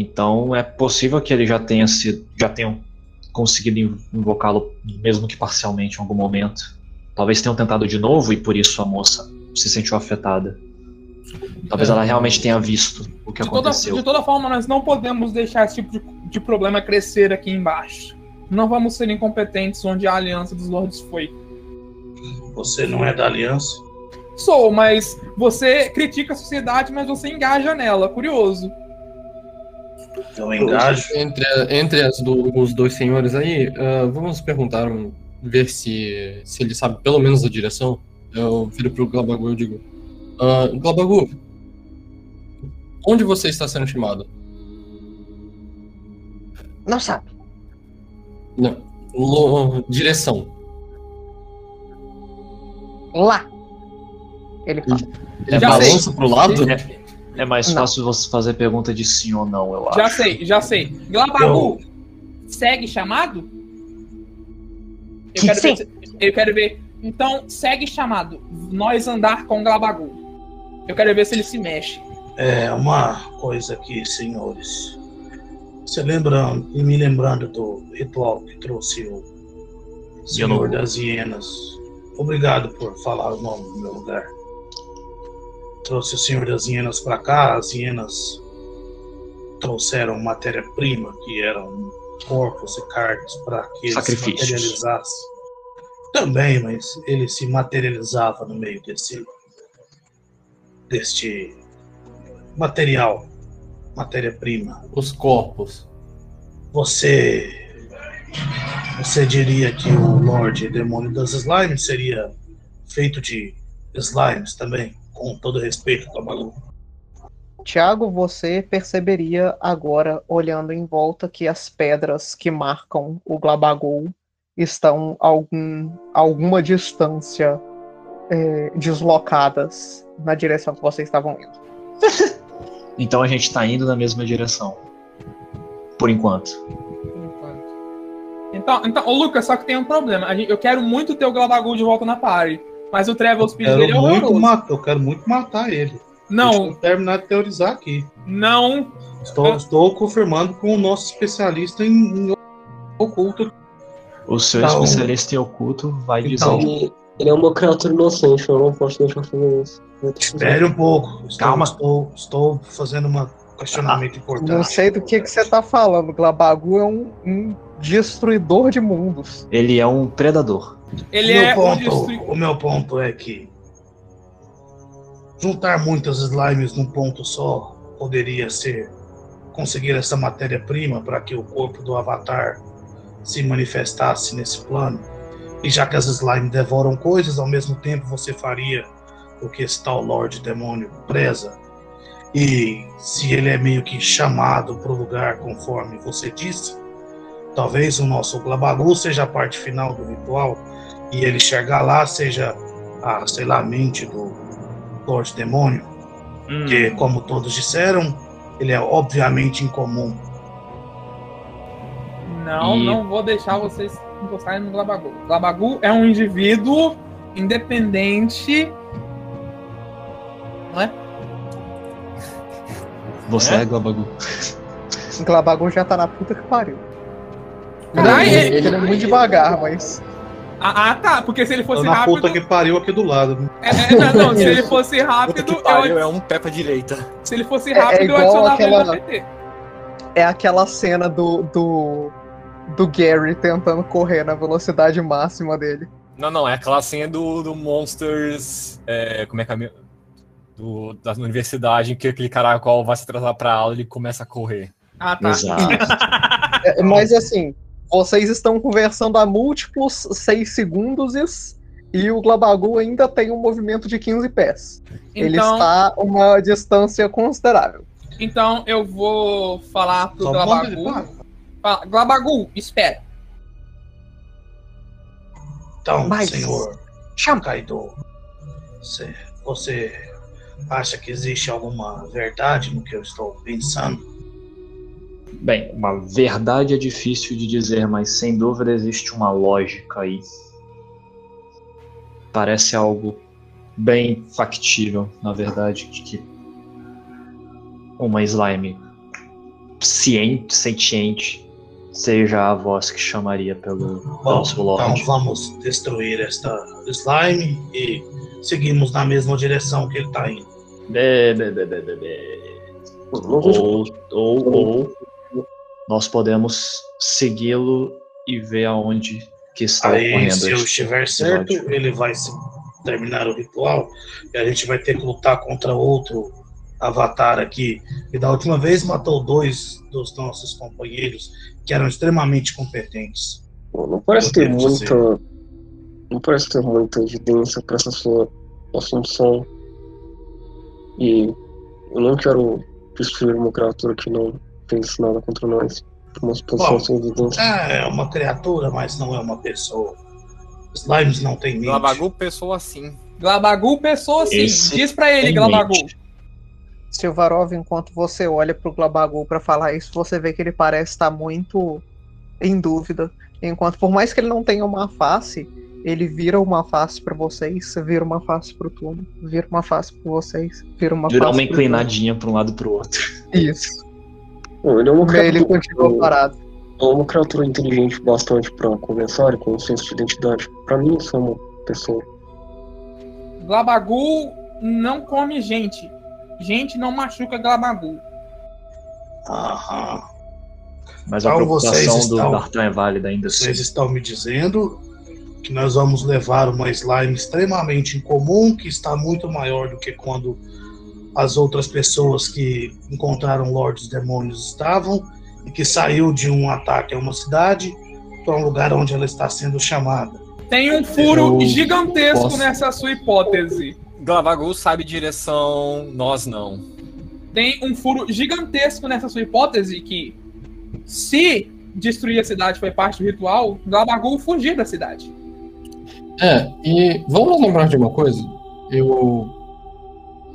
Então é possível que ele já tenha sido. já tenham conseguido in- invocá-lo, mesmo que parcialmente em algum momento. Talvez tenham tentado de novo e por isso a moça se sentiu afetada. Talvez É. ela realmente tenha visto o que De toda, aconteceu. de toda forma, nós não podemos deixar esse tipo de, de problema crescer aqui embaixo. Não vamos ser incompetentes onde a aliança dos lords foi. Você não é da aliança? Sou, mas você critica a sociedade, mas você engaja nela. Curioso. Eu engajo. entre, entre as do- os dois senhores aí, ah, vamos perguntar, um- ver se, se ele sabe pelo menos a direção. Eu viro pro Glabagu e eu digo: ah, Glabagu, onde você está sendo chamado? Não sabe. Não, lo- direção. Lá. Ele fala. É Já balança pro lado? É mais Não. fácil você fazer pergunta de sim ou não, eu acho. Já sei, já sei. Glabagu, segue chamado? Eu Que quero, sim. ver, eu quero ver. Então, segue chamado. Nós andar com Glabagu. Eu quero ver se ele se mexe. É uma coisa aqui, senhores. Você lembra, e me lembrando do ritual que trouxe o Senhor não- das Hienas. Obrigado por falar o nome do meu lugar. Trouxe o Senhor das Hienas para cá, as hienas trouxeram matéria-prima, que eram corpos e carnes, para que ele se materializasse. Também, mas ele se materializava no meio desse deste material, matéria-prima. Os corpos. Você você diria que o Lorde Demônio das Slimes seria feito de slimes também, com todo respeito, Cavalu. Tiago, você perceberia agora, olhando em volta, que as pedras que marcam o Glabagol estão a algum, alguma distância é, deslocadas na direção que vocês estavam indo. Então a gente tá indo na mesma direção. Por enquanto. Por enquanto. Então, então, ô Lucas, só que tem um problema. Gente- eu quero muito ter o Glabagul de volta na party. Mas o Travel Speed dele é muito horroroso. ma- eu quero muito matar ele. Deixa Não, eu terminar de teorizar aqui. não. Estou, estou confirmando com o nosso especialista em, em oculto. O seu Tá, o- especialista em oculto vai dizer. Então, Ele, ele é uma criatura inocente, eu não posso deixar fazer isso. Eu tenho que fazer. Espere um pouco. Estou, Calma. Estou, estou fazendo um questionamento Não importante. sei do que, que você tá falando. Glabagu é um, um destruidor de mundos. Ele é um predador. Ele o, meu é um ponto, destru... o meu ponto é que juntar muitas slimes num ponto só poderia ser conseguir essa matéria-prima para que o corpo do avatar se manifestasse nesse plano. E já que as slimes devoram coisas, ao mesmo tempo você faria o que esse tal Lorde Demônio preza. E se ele é meio que chamado para o lugar conforme você disse, talvez o nosso Glabagu seja a parte final do ritual e ele chegar lá seja a, sei lá, a mente do Lorde Demônio, que, como todos disseram, ele é obviamente incomum. Não, E- não vou deixar vocês encostarem no Glabagu. Glabagu é um indivíduo independente. Não é? Você É? é, Glabagu. Glabagu já tá na puta que pariu. Ele, ele- ele é muito devagar, mas. Ah, ah, tá. Porque se ele fosse na rápido. puta que pariu aqui do lado. É, é, não, não, se ele fosse Puta rápido, eu, pariu, é um pé pra direita. se ele fosse É- é rápido, eu igual adicionava ele aquela- na PT. É aquela cena do, do. do Gary tentando correr na velocidade máxima dele. Não, não, é aquela senha do, do Monsters. é, como é que é? a minha- Do, da universidade, que aquele cara qual vai se atrasar pra aula ele começa a correr. Ah, tá. Exato. É, mas assim, vocês estão conversando há múltiplos 6 segundos e, o Glabagu ainda tem um movimento de 15 pés. Ele Então, está a uma distância considerável. então eu vou falar pro Só ele Glabagu. para. Fala, Glabagu, espera. Então, Mas- senhor Chama. Kaido, você, você acha que existe alguma verdade no que eu estou pensando? Bem, uma verdade é difícil de dizer, mas sem dúvida existe uma lógica aí. Parece algo bem factível, na verdade, de que uma slime ciente, sentiente seja a voz que chamaria pelo Bom, nosso então Lorde. vamos destruir esta slime e seguimos na mesma direção que ele está indo. Bê. Não vejo Ou, ou, ou nós podemos segui-lo e ver aonde que está Aí, ocorrendo. se eu estiver certo, episódio. ele vai se- terminar o ritual e a gente vai ter que lutar contra outro avatar aqui. E da última vez matou dois dos nossos companheiros que eram extremamente competentes. Não parece ter devo dizer. muita. Não parece ter muita evidência pra essa sua assunção. E eu não quero destruir uma criatura que não fez nada contra nós. Uma suposição Bom, sem evidência. É uma criatura, mas não é uma pessoa. Slimes não tem mente. Glabagu pessoa assim. Glabagu, pessoa sim. Esse Diz pra ele, Glabagu. mente. Silvarov, enquanto você olha pro Glabagu pra falar isso, você vê que ele parece estar muito em dúvida. Enquanto, por mais que ele não tenha uma face, ele vira uma face pra vocês, vira uma face pro Tuno, vira uma face pra vocês, vira uma Virar face uma pro inclinadinha para um lado para o outro. Isso. Pô, ele é uma Ele continua parado. é uma criatura inteligente bastante pra conversar com um senso de identidade. Pra mim, isso é uma pessoa. Glabagu não come gente. Gente não machuca Glabagu. Aham. Mas a Então preocupação vocês do Dartan é válida ainda assim. Vocês estão me dizendo que nós vamos levar uma slime extremamente incomum, que está muito maior do que quando as outras pessoas que encontraram Lordes Demônios estavam, e que saiu de um ataque a uma cidade para um lugar onde ela está sendo chamada. Tem um furo Eu gigantesco posso- nessa sua hipótese. Glavagu sabe direção, nós não. Tem um furo gigantesco nessa sua hipótese que, se destruir a cidade foi parte do ritual, Glabagu fugir da cidade. É, e vamos lembrar de uma coisa. Eu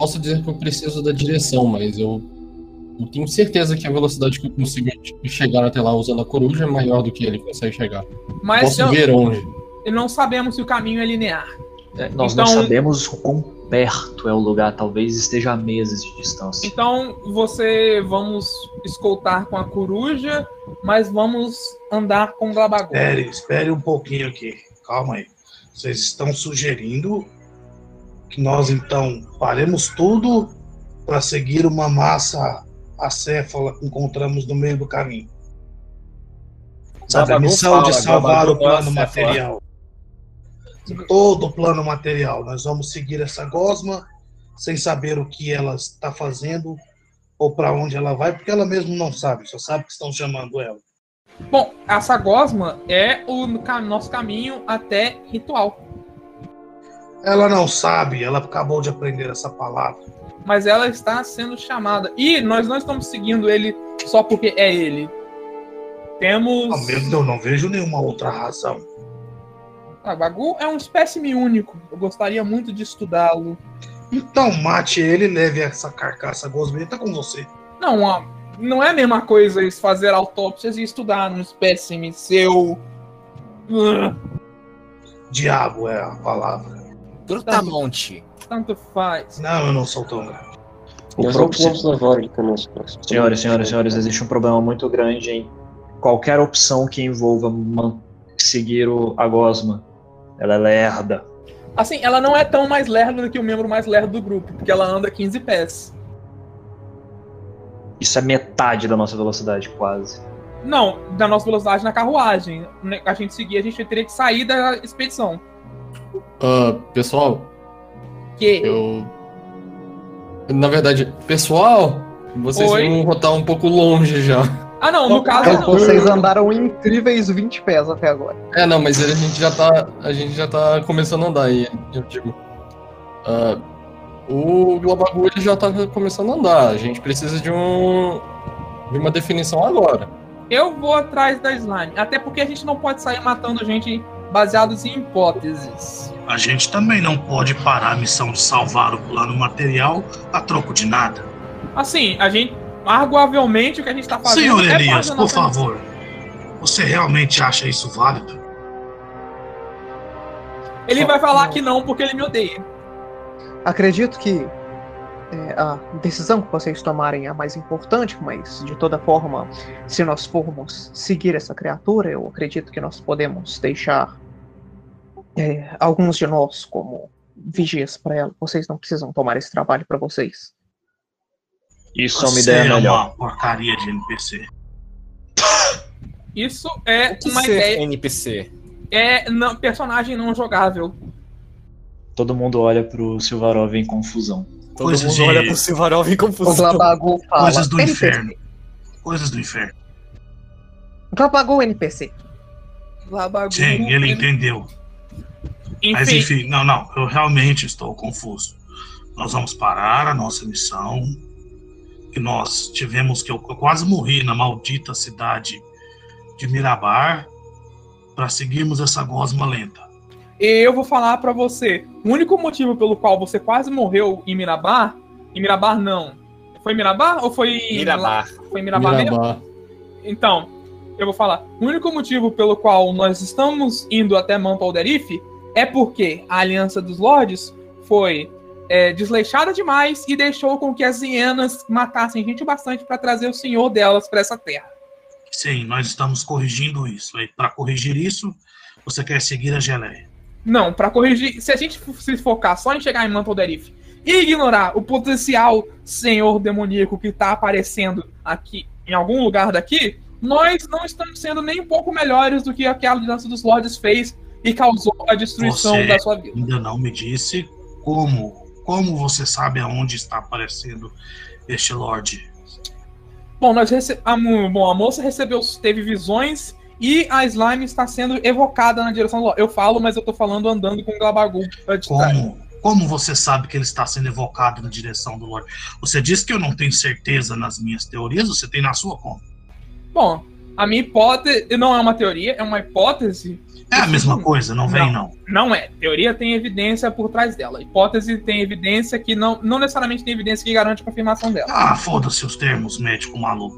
posso dizer que eu preciso da direção, mas eu, eu tenho certeza que a velocidade que eu consigo chegar até lá usando a coruja é maior do que ele consegue chegar. Mas Posso eu- ver onde. e não sabemos se o caminho é linear. É, Nós Então- não sabemos o quão perto é o lugar, talvez esteja a meses de distância. Então você vamos escoltar com a coruja, mas vamos andar com o Glabagu. É. Espere, espere um pouquinho aqui. Calma aí. Vocês estão sugerindo que nós então paremos tudo para seguir uma massa acéfala que encontramos no meio do caminho. Sabe, a missão de salvar o plano material. Todo o plano material. Nós vamos seguir essa gosma sem saber o que ela está fazendo ou para onde ela vai, porque ela mesmo não sabe, só sabe que estão chamando ela. Bom, essa gosma é o nosso caminho até ritual. Ela não sabe, ela acabou de aprender essa palavra. Mas ela está sendo chamada. E nós não estamos seguindo ele só porque é ele. Temos. Ao menos eu não vejo nenhuma outra razão. Glabagu é um espécime único. Eu gostaria muito de estudá-lo. Então mate ele e leve essa carcaça gosmenta com você. Não, não é a mesma coisa isso, fazer autópsias e estudar um espécime seu. Ah, Diabo é a palavra. Brutamonte. tanto faz. Não, eu não sou tão grande. O Nós não próprio- podemos levar ele conosco. Senhoras, senhoras, senhores, existe um problema muito grande em qualquer opção que envolva man- seguir o, a gosma. Ela é lerda. Assim, ela não é tão mais lerda do que o membro mais lerdo do grupo, porque ela anda 15 pés. Isso é metade da nossa velocidade, quase. Não, da nossa velocidade na carruagem. A gente seguir, a gente teria que sair da expedição. Ah, pessoal, Que eu. Na verdade, pessoal, vocês Oi? vão rotar um pouco longe já. Ah, não, no caso Então, não. vocês andaram incríveis 20 pés até agora. É, não, mas a gente já tá. A gente já tá começando a andar aí, eu digo. Ah, o Globagu ele já tá começando a andar. A gente precisa de um. de uma definição agora. Eu vou atrás da slime. Até porque a gente não pode sair matando gente baseados em hipóteses. A gente também não pode parar a missão de salvar o plano material a troco de nada. Assim, a gente. Arguavelmente o que a gente tá fazendo. Senhor é Elias, por favor. Você realmente acha isso válido? Ele vai falar que não porque ele me odeia. Acredito que é, a decisão que vocês tomarem é a mais importante, mas de toda forma, se nós formos seguir essa criatura, eu acredito que nós podemos deixar é, alguns de nós como vigias para ela. Vocês não precisam tomar esse trabalho para vocês. Isso é uma ideia é melhor. uma porcaria de NPC. Isso é O que uma ser ideia. NPC? É não, personagem não jogável. Todo mundo olha pro Silvarov em confusão. Todo Coisas mundo de- olha pro Silvarov em O confusão. Glabagu fala. Coisas do NPC. inferno. Coisas do inferno. Glabagu NPC. Glabagu. Sim, ele entendeu. Mas Enfim, enfim, não, não, eu realmente estou confuso. Nós vamos parar a nossa missão. Que nós tivemos que eu, eu quase morri na maldita cidade de Mirabar para seguirmos essa gosma lenta. eu vou falar pra você. O único motivo pelo qual você quase morreu em Mirabar. Em Mirabar, não. Foi em Mirabar ou foi. em- Mirabar. Foi Mirabar, mesmo? Mirabá. Então, eu vou falar. O único motivo pelo qual nós estamos indo até Mount Alderif é porque a Aliança dos Lords foi é, desleixada demais e deixou com que as hienas matassem gente bastante pra trazer o senhor delas pra essa terra. Sim, nós estamos corrigindo isso. E para corrigir isso, você quer seguir a geleia. Não, pra corrigir. Se a gente se focar só em chegar em Mount Alderif e ignorar o potencial senhor demoníaco que tá aparecendo aqui, em algum lugar daqui, nós não estamos sendo nem um pouco melhores do que aquela Aliança dos Lords fez e causou a destruição Você- da sua vida. Ainda não me disse como. Como você sabe aonde está aparecendo este Lorde? Bom, nós rece... a, bom, a moça recebeu, teve visões e a slime está sendo evocada na direção do Lorde. Eu falo, mas eu tô falando andando com o Glabagu pra de trás. Como, como você sabe que ele está sendo evocado na direção do Lorde? Você disse que eu não tenho certeza nas minhas teorias, você tem na sua conta. Bom, A minha hipótese não é uma teoria, é uma hipótese. É a mesma coisa, não vem não. Não é. Teoria tem evidência por trás dela. Hipótese tem evidência que não, não necessariamente tem evidência que garante a confirmação dela. Ah, foda-se os termos, médico maluco.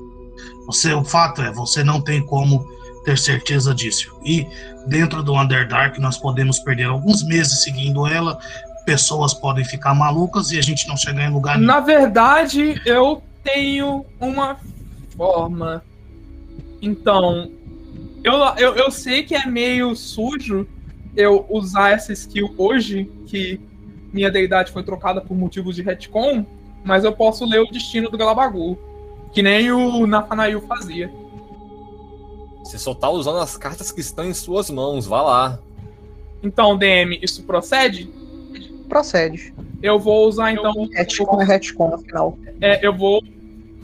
Você, o fato é, você não tem como ter certeza disso. E dentro do Underdark nós podemos perder alguns meses seguindo ela, pessoas podem ficar malucas e a gente não chegar em lugar nenhum. Na verdade, eu tenho uma forma. Então, eu, eu, eu sei que é meio sujo eu usar essa skill hoje, que minha deidade foi trocada por motivos de retcon, mas eu posso ler o destino do Galabagu, que nem o Nathanael fazia. Você só tá usando as cartas que estão em suas mãos, vá lá. Então, DM, isso procede? Procede. Eu vou usar então. Retcon é retcon no final. É, eu vou.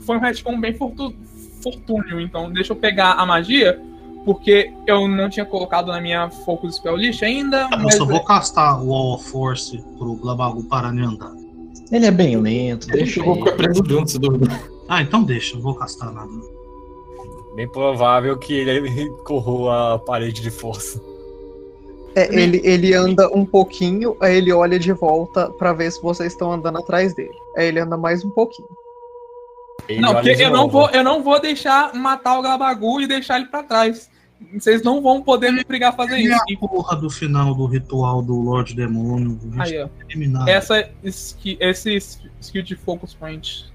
Foi um retcon bem fortu... fortúneo, então deixa eu pegar a magia, porque eu não tinha colocado na minha Focus Spell List ainda. Eu mas só vou castar o Wall of Force pro Glabagu parar de andar. Ele é bem lento, deixa Eu ficar ele. preso junto, se duvidar. Ah, então deixa, não vou castar nada. Bem provável que ele corroa a parede de força. É, ele, ele anda um pouquinho, aí ele olha de volta pra ver se vocês estão andando atrás dele. Aí ele anda mais um pouquinho. Ele Não, porque eu não, vou, eu não vou deixar matar o Gabagu e deixar ele pra trás. Vocês não vão poder me obrigar a fazer E isso. a porra do final do ritual do Lorde Demônio. Gente Aí, ó. Essa, ski- esse skill de Focus Point.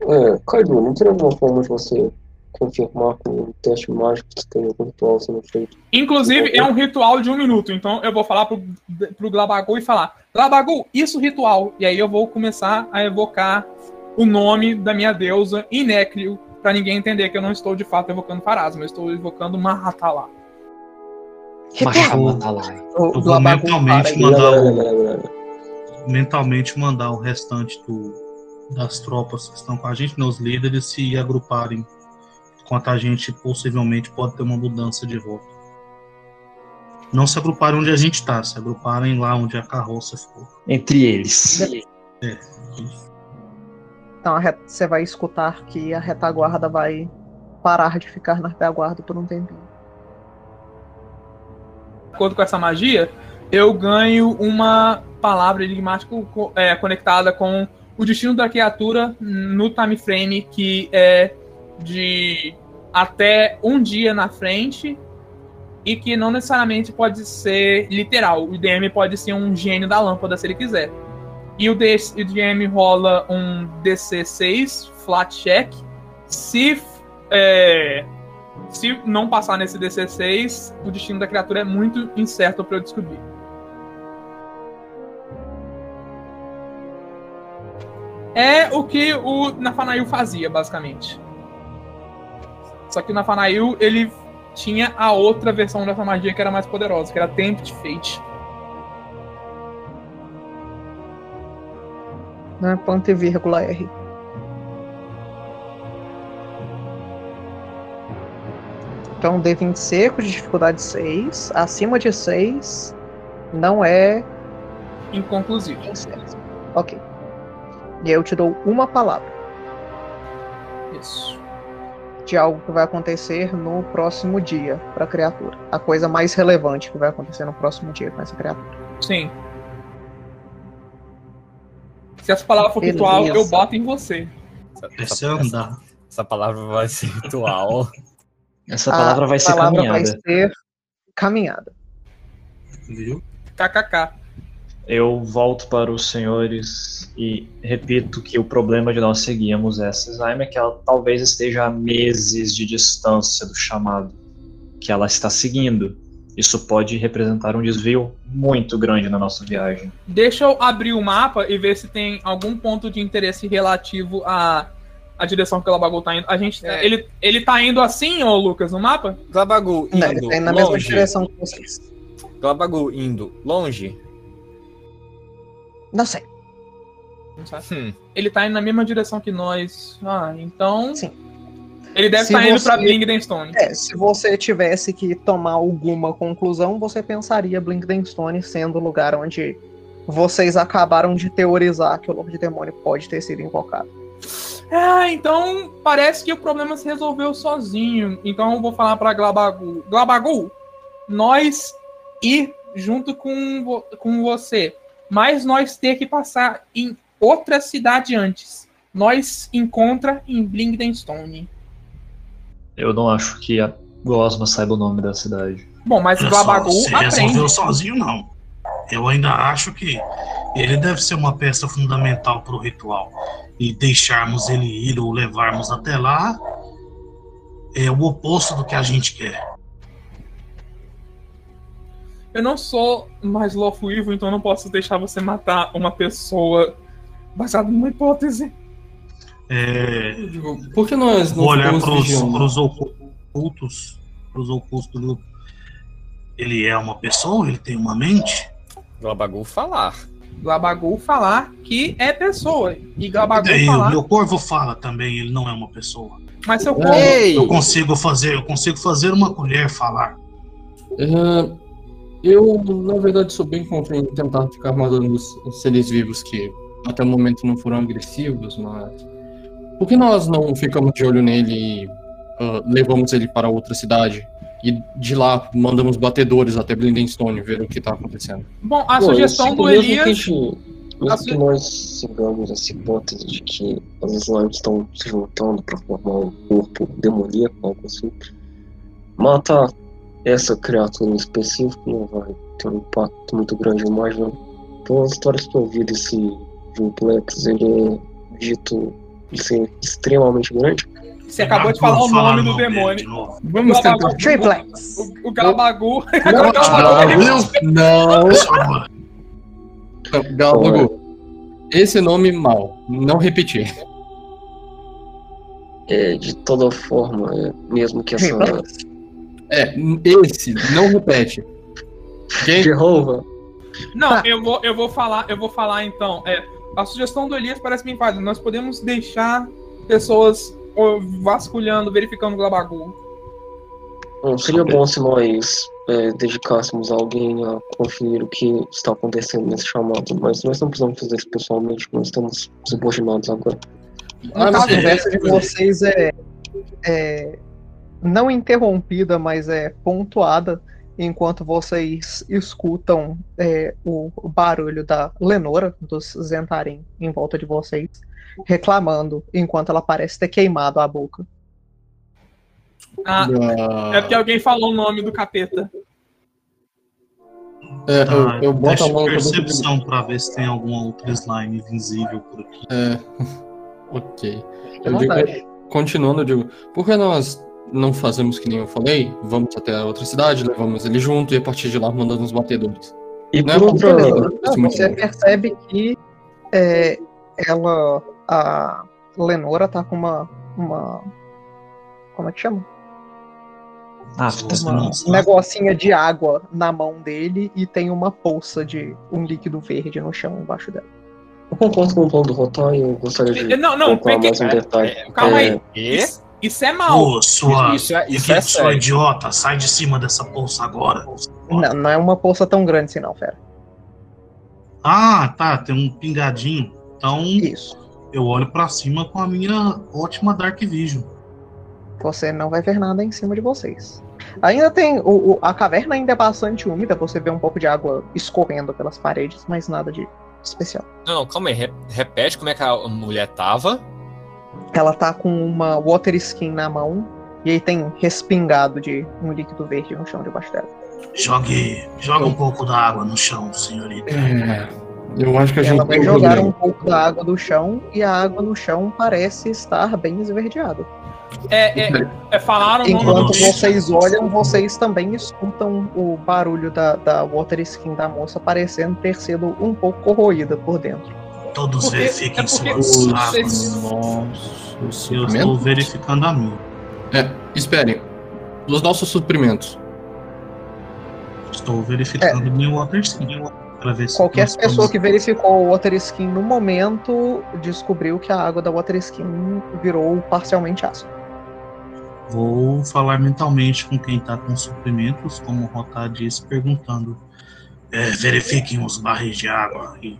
É, Kaido, não tem alguma forma de você confirmar com um teste mágico que tem algum ritual sendo feito? Inclusive, é um ritual de um minuto. Então eu vou falar pro, pro Glabagu e falar: Glabagu, isso ritual. E aí eu vou começar a evocar o nome da minha deusa Inéclio. Pra ninguém entender que eu não estou de fato evocando Farasma, eu estou evocando Mahatala. Mahamatalai. O Eu vou mentalmente para mandar o, mentalmente mandar o restante do, das tropas que estão com a gente, nos líderes, se agruparem. Enquanto a gente possivelmente pode ter uma mudança de rota. Não se agruparem onde a gente está, se agruparem lá onde a carroça ficou. Entre eles. Isso. Então você vai escutar que a retaguarda vai parar de ficar na retaguarda por um tempinho. De acordo com essa magia, eu ganho uma palavra enigmática é, conectada com o destino da criatura no time frame, que é de até um dia na frente e que não necessariamente pode ser literal. O DM pode ser um gênio da lâmpada se ele quiser. E o, DM rola um DC6 flat check. Se é, se não passar nesse DC6, o destino da criatura é muito incerto para eu descobrir. É o que o Nathanael fazia, basicamente. Só que o Nathanael, ele tinha a outra versão dessa magia que era mais poderosa, que era Tempt Fate. Né? Ponto e vírgula R. Então D20 seco de dificuldade 6. Acima de 6 não é Inconclusivo. incerto. Ok. E aí eu te dou uma palavra Isso. De algo que vai acontecer no próximo dia para a criatura. A coisa mais relevante que vai acontecer no próximo dia com essa criatura. Sim. Se essa palavra for Beleza. ritual, eu boto em você. Essa, essa- essa palavra vai ser ritual. Essa palavra vai ser a palavra caminhada. vai ser caminhada. Viu? KKK. Eu volto para os senhores e repito que o problema de nós seguirmos essa Slime é que ela talvez esteja a meses de distância do chamado que ela está seguindo. Isso pode representar um desvio muito grande na nossa viagem. Deixa eu abrir o mapa e ver se tem algum ponto de interesse relativo à, à direção que o Labagu tá indo. A gente, É. ele, ele tá indo assim, ô Lucas, no mapa? Glabagu Não, ele indo tá indo na mesma longe. direção que vocês. Indo longe. Não sei. Não sabe? Hum. Ele tá indo na mesma direção que nós. Ah, então. Sim. Ele deve estar indo você- pra Blingdenstone. É, se você tivesse que tomar alguma conclusão, você pensaria Blinkdenstone sendo o lugar onde vocês acabaram de teorizar que o Lorde Demônio pode ter sido invocado. Ah, então parece que o problema se resolveu sozinho. Então eu vou falar pra Glabagu. Glabagu, nós ir junto com, vo- com você, mas nós ter que passar em outra cidade antes. Nós encontra em Blingdenstone. Eu não acho que a Gosma saiba o nome da cidade. Bom, mas Glabagu só, se aprende. resolveu sozinho, não. Eu ainda acho que ele deve ser uma peça fundamental para o ritual. E deixarmos ele ir ou levarmos até lá é o oposto do que a gente quer. Eu não sou mais Lawful Evil, então eu não posso deixar você matar uma pessoa baseado numa hipótese. É, digo, por que nós não vou olhar para os ocultos, pros ocultos do grupo. Ele é uma pessoa? Ele tem uma mente? Glabagu falar. Glabagu falar que é pessoa. E Glabagu daí, o falar. meu corvo fala também, ele não é uma pessoa. Mas seu corpo. Ei! Eu consigo fazer, eu consigo fazer uma colher falar. É, eu, na verdade, sou bem contra em tentar ficar matando os os seres vivos que até o momento não foram agressivos, mas. Por que nós não ficamos de olho nele e ah, levamos ele para outra cidade? E de lá mandamos batedores até Blindenstone ver o que tá acontecendo. Bom, a Pô, sugestão do mesmo Que a Elias. gente, mesmo a que su- nós sigamos essa hipótese de que as slimes estão se juntando para formar um corpo demoníaco, algo assim, matar essa criatura em específico não vai ter um impacto muito grande, eu imagino. Pelas histórias que eu vi desse duplex, ele é dito de ser extremamente grande. Você acabou de falar o nome do demônio. Vamos tentar. Triplex. O, o Glabagu. Não, não, Galbago. Esse nome mal, não repetir. É, de toda forma, é, mesmo que essa Triplex. É, esse, não repete. Ok? Jehovah Não, eu vou, eu vou falar, eu vou falar então. É, a sugestão do Elias parece bem válida. Nós podemos deixar pessoas vasculhando, verificando o Glabagu. Bom, seria bom se nós é, dedicássemos alguém a conferir o que está acontecendo nesse chamado, mas nós não precisamos fazer isso pessoalmente, nós estamos subordinados agora. Ah, A é- conversa de vocês é, é não interrompida, mas é pontuada enquanto vocês escutam é, o barulho da Lenora, dos Zentarim, em volta de vocês, reclamando, enquanto ela parece ter queimado a boca. Ah, é porque alguém falou o nome do capeta. É, Tá, eu, eu boto a teste mão percepção pra ver se tem alguma outra slime invisível por aqui. É. Ok. Eu digo, continuando, eu digo, por que nós não fazemos que nem eu falei? Vamos até a outra cidade, levamos ele junto e a partir de lá mandamos os batedores. E Não é por é muito você bom. percebe que é, ela, a Lenora tá com uma, uma, como é que chama? Ah, tá. você Uma, não um sabe. negocinho de água na mão dele e tem uma poça de um líquido verde no chão embaixo dela. eu concordo com o plano do Rotar e eu gostaria de Não, não, porque- mais um detalhe. é, Calma É, aí. E? Isso, isso é mal. Ô, sua, Isso é, isso que é sua sério. idiota, sai de cima dessa bolsa agora. Não, não é uma poça tão grande assim, não, fera. Ah, tá, tem um pingadinho. Então Isso. eu olho pra cima com a minha ótima Dark Vision. Você não vai ver nada em cima de vocês. Ainda tem. O, o- a caverna ainda é bastante úmida, você vê um pouco de água escorrendo pelas paredes, mas nada de especial. Não, não, calma aí. re- repete como é que a mulher tava. Ela tá com uma water skin na mão e aí tem respingado de um líquido verde no chão debaixo dela. Jogue, joga um pouco da água no chão, senhorita. É, eu acho que a gente Ela vai tem jogar um pouco da água do chão e a água no chão parece estar bem esverdeada. É, é, é, falaram Enquanto vocês olham, vocês também escutam o barulho da, da water skin da moça parecendo ter sido um pouco corroída por dentro. Todos Porque- verifiquem é suas vocês- nossos Eu estou verificando a minha. É, esperem. Os nossos suprimentos. Estou verificando meu water skin. Qualquer pessoa estamos- que verificou o water skin no momento descobriu que a água da water skin virou parcialmente ácida. Vou falar mentalmente com quem está com suprimentos, como o Rotar disse, perguntando. é, verifiquem os barris de água. E,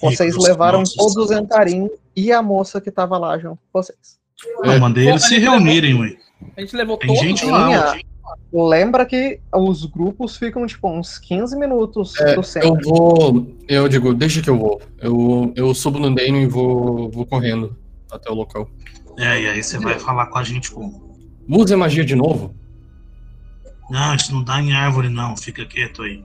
Vocês e os levaram nossos- todos os Entarim e a moça que tava lá junto com vocês. Eu mandei eles se reunirem, ué. A gente levou Tem todos gente lá. Tinha- Lembra que os grupos ficam, tipo, uns 15 minutos É, do eu centro. vou. Eu digo, deixa que eu vou. Eu, eu subo no Dano e vou, vou correndo até o local. É, e aí você vai falar com a gente como? Use magia de novo? Não, isso não dá em árvore, não. Fica quieto aí.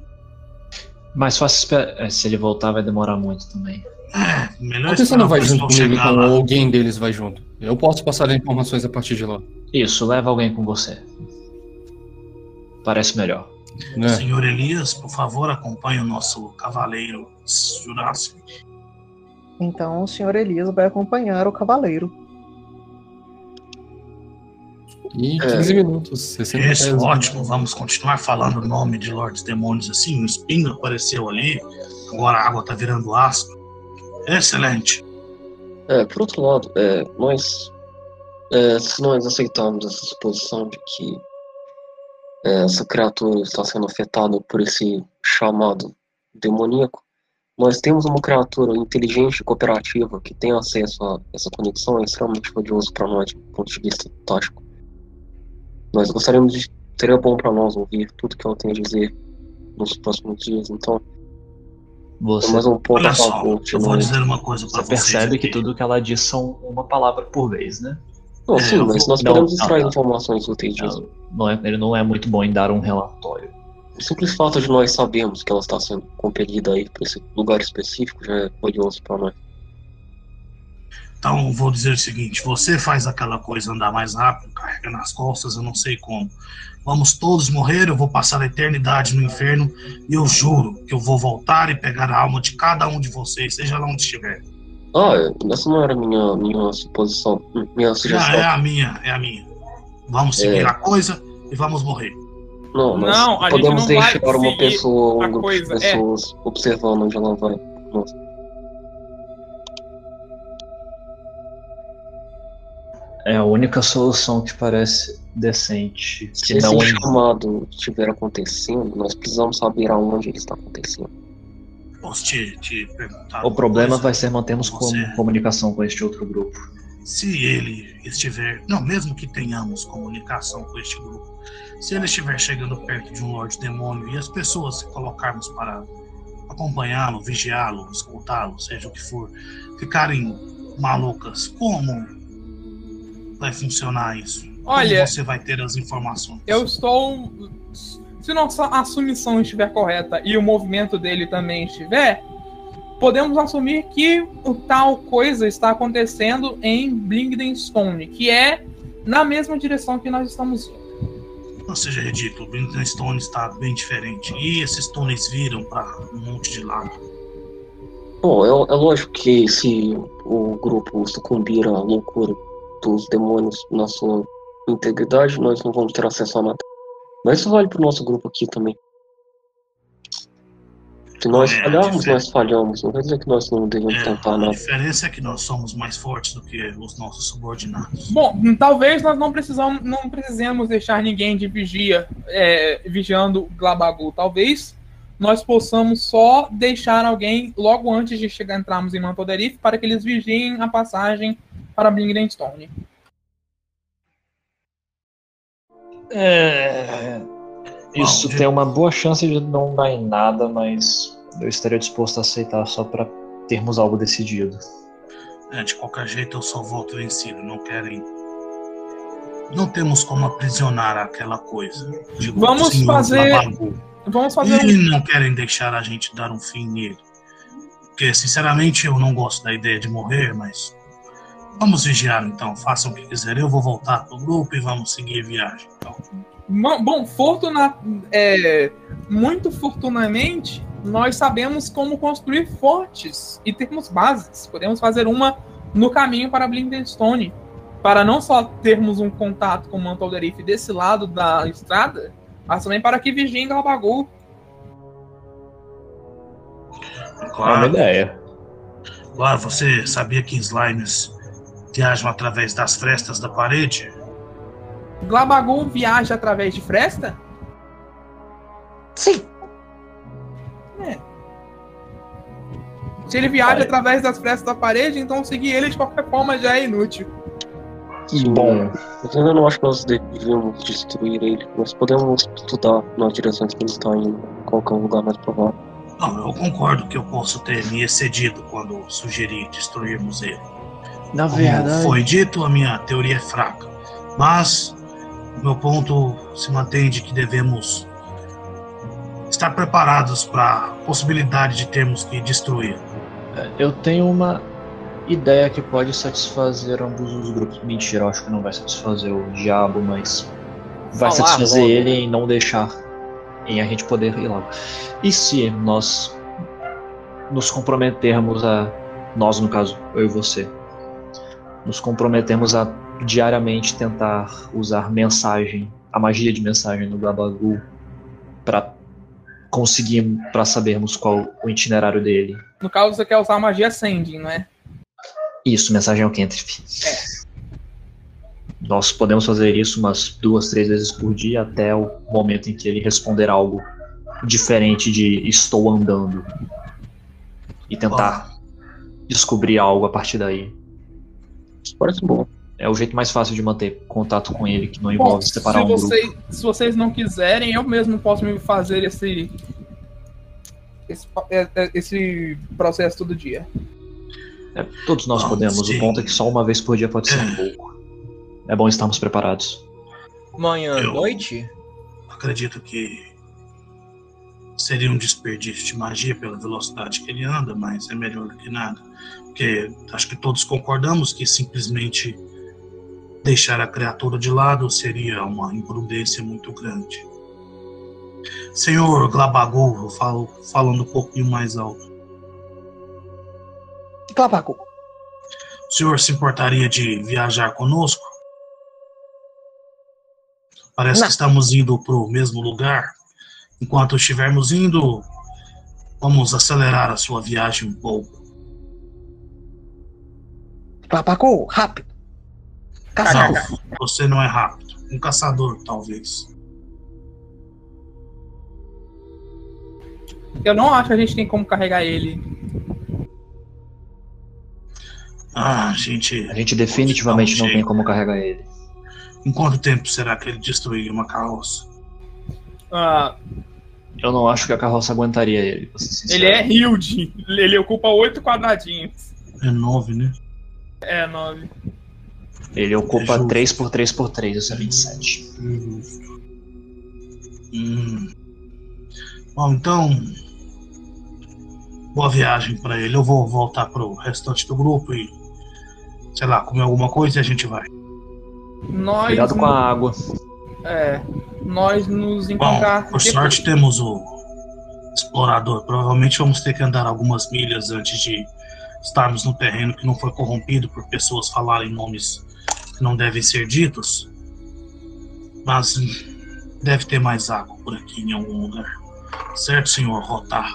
Mais fácil esperar. é, Se ele voltar, vai demorar muito também. É, melhor Por que você não vai junto comigo, então, lá. alguém deles vai junto? Eu posso passar as informações a partir de lá. Isso, leva alguém com você. Parece melhor. Né? Senhor Elias, por favor, acompanhe o nosso cavaleiro Jurássico. Então o senhor Elias vai acompanhar o cavaleiro. E É. 15 minutos, 60 Isso, pés. ótimo. Vamos continuar falando o nome de Lordes Demônios assim. O espinho apareceu ali. Agora a água tá virando ácido. Excelente. É, por outro lado, é, nós, é, se nós aceitarmos essa suposição de que é, essa criatura está sendo afetada por esse chamado demoníaco, nós temos uma criatura inteligente e cooperativa que tem acesso a essa conexão é extremamente valioso para nós, do ponto de vista tático. Nós gostaríamos de. Seria bom para nós ouvir tudo que ela tem a dizer nos próximos dias, então é Você, mais um ponto Olha a só, favor eu vou nós. dizer uma coisa pra você vocês. percebe que aqui. tudo que ela diz são uma palavra por vez, né? Não, É, sim, eu mas vou- nós não, podemos não, extrair não. informações úteis disso. Não, não é- ele não é muito bom em dar um relatório. O simples fato de nós sabermos que ela está sendo compelida aí para esse lugar específico já é valioso para nós. Então, vou dizer o seguinte: você faz aquela coisa andar mais rápido, carrega nas costas, eu não sei como. Vamos todos morrer, eu vou passar a eternidade no inferno e eu juro que eu vou voltar e pegar a alma de cada um de vocês, seja lá onde estiver. Ah, é, essa não era minha, minha suposição, minha Já sugestão. é a minha, é a minha. Vamos seguir É. a coisa e vamos morrer. Não, mas Não, a gente podemos deixar uma pessoa, um grupo coisa, de é. pessoas observando onde ela vai. Nossa. É a única solução que parece decente. Se Que não esse chamado estiver acontecendo, nós precisamos saber aonde ele está acontecendo. Posso te, te perguntar? O problema coisa? vai ser mantermos com- comunicação com este outro grupo. Se ele estiver. Não, mesmo que tenhamos comunicação com este grupo, se ele estiver chegando perto de um Lorde Demônio e as pessoas se colocarmos para acompanhá-lo, vigiá-lo, escoltá-lo, seja o que for, ficarem malucas, como vai funcionar isso? Olha, como você vai ter as informações? eu estou. Se nossa assumição estiver correta e o movimento dele também estiver, podemos assumir que o tal coisa está acontecendo em Blingdenstone, que é na mesma direção que nós estamos indo. Não seja ridículo, o Brinton Stone está bem diferente. E esses túneis viram para um monte de lado. Bom, é, é lógico que se o grupo sucumbir à loucura dos demônios na sua integridade, nós não vamos ter acesso a nada. Mas isso vale pro nosso grupo aqui também. Se nós É, falharmos, nós falhamos. Não quer dizer que nós não devemos É, tentar a nada. diferença é que nós somos mais fortes do que os nossos subordinados. Bom, talvez nós não precisamos, não precisemos deixar ninguém de vigia é, vigiando o Glabagu. Talvez nós possamos só deixar alguém logo antes de chegar entrarmos em Mantoderif para que eles vigiem a passagem para Blingdenstone. É. Isso Bom, tem uma boa chance de não dar em nada, mas eu estaria disposto a aceitar só pra termos algo decidido. É, de qualquer jeito, eu só volto vencido. Não querem. Não temos como aprisionar aquela coisa. Digo, Vamos fazer-. Vamos fazer E um... não querem deixar a gente dar um fim nele. Porque, sinceramente, eu não gosto da ideia de morrer, mas. Vamos vigiar então, façam o que quiserem. Eu vou voltar pro grupo e vamos seguir viagem. Então, Bom, fortuna... é, muito fortunamente, nós sabemos como construir fortes e termos bases. Podemos fazer uma no caminho para Blingdenstone, para não só termos um contato com o Mantelderif desse lado da estrada, mas também para que vigiem Galbagu. É uma claro, ideia. claro, você sabia que slimes viajam através das frestas da parede? Glabagu viaja através de fresta? Sim. Se ele viaja Vai. através das frestas da parede, então seguir ele de qualquer forma já é inútil. Bom, Mas eu ainda não acho que nós devíamos destruir ele. Nós podemos estudar nas direções que ele está indo. Qual que é o lugar mais provável. Não, eu concordo que eu posso ter me excedido quando sugeri destruirmos ele. na Como verdade. foi dito, a minha teoria é fraca. Mas o meu ponto se mantém de que devemos estar preparados para a possibilidade de termos que destruir. Eu tenho uma ideia que pode satisfazer ambos os grupos. Mentira, eu acho que não vai satisfazer o diabo, mas vai Falar satisfazer logo. ele em não deixar em a gente poder ir lá. E se nós nos comprometermos a nós no caso, eu e você, nos comprometemos a diariamente tentar usar mensagem, a magia de mensagem no Gabagu para conseguir para sabermos qual o itinerário dele. No caso, você quer usar a magia Sending, não é? Isso, mensagem ao Cantrip. Nós podemos fazer isso umas duas, três vezes por dia até o momento em que ele responder algo diferente de estou andando. E tentar descobrir algo a partir daí. Parece bom. É o jeito mais fácil de manter contato com ele, que não Bom, envolve se, separar um grupo. vocês, se vocês não quiserem, eu mesmo posso me fazer esse, esse, é, é, esse processo todo dia. É, todos nós Ah, podemos, sim. o ponto é que só uma vez por dia pode ser um pouco. É bom estarmos preparados. Manhã, Eu- noite? Acredito que seria um desperdício de magia pela velocidade que ele anda, mas é melhor do que nada. Porque acho que todos concordamos que simplesmente deixar a criatura de lado seria uma imprudência muito grande. Senhor Glabagu, eu falo falando um pouquinho mais alto. Glabagu, O senhor se importaria de viajar conosco? Parece Não. que estamos indo para o mesmo lugar. Enquanto estivermos indo, vamos acelerar a sua viagem um pouco. Glabagu, rápido. Caçador. Não, você não é rápido. Um caçador, talvez. Eu não acho que a gente tem como carregar ele. Ah, gente. A gente definitivamente não tem como carregar ele. Em quanto tempo será que ele destruiria uma carroça? Ah, Eu não acho que a carroça aguentaria ele. ele é huge. Ele ocupa oito quadradinhos. É nove, né? É, nove. Ele ocupa É justo. 3 por 3 por 3, isso é 27. Justo. Hum. Bom, então. Boa viagem pra ele. Eu vou voltar pro restante do grupo e. Sei lá, comer alguma coisa e a gente vai. Nós. Cuidado com a água. É. Nós nos Bom, encontrar. por depois. sorte temos o explorador. Provavelmente vamos ter que andar algumas milhas antes de estarmos no terreno que não foi corrompido por pessoas falarem nomes que não devem ser ditos. Mas deve ter mais água por aqui em algum lugar. Certo, senhor Rotar?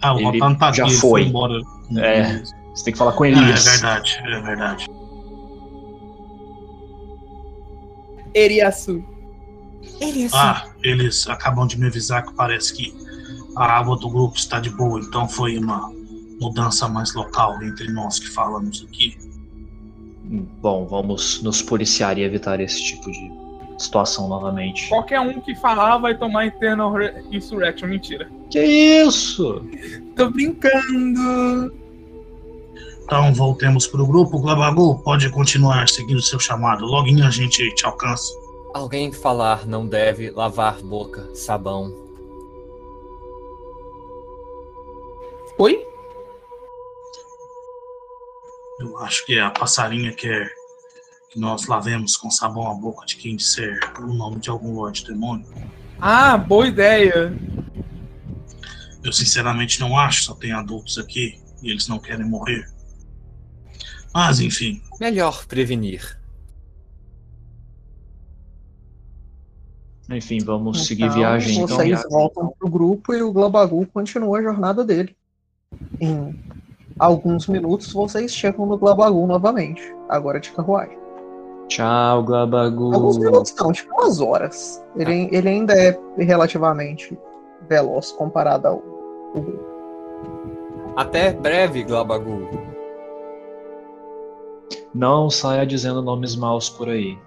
Ah, o Ele Rotar não tá aqui, já ele foi. embora. É. Você tem que falar com Ah, é Elias. verdade, é verdade. Eriaçu. Ah, eles acabam de me avisar que parece que a água do grupo está de boa, então foi uma mudança mais local entre nós que falamos aqui. Bom, vamos nos policiar e evitar esse tipo de situação novamente. Qualquer um que falar vai tomar Eternal Re- Insurrection. Mentira. Que isso? Tô brincando. Então voltemos para o grupo. Glabagu, pode continuar seguindo seu chamado. Loguinho a gente te alcança. Alguém falar não deve lavar boca, sabão. Oi? Eu acho que a passarinha quer que nós lavemos com sabão a boca de quem disser o nome de algum Lorde Demônio. Ah, boa ideia. Eu sinceramente não acho, só tem adultos aqui e eles não querem morrer. Mas enfim, Melhor prevenir. Enfim, vamos seguir Então, viagem então. Vocês voltam pro grupo e o Globagu continua a jornada dele. Em alguns minutos vocês chegam no Globagu novamente, agora de carruagem. Tchau, Gabagu. Alguns minutos não, tipo umas horas. Ele, ele ainda é relativamente veloz comparado ao, ao grupo. Até breve, Glabagu. Não saia dizendo nomes maus por aí.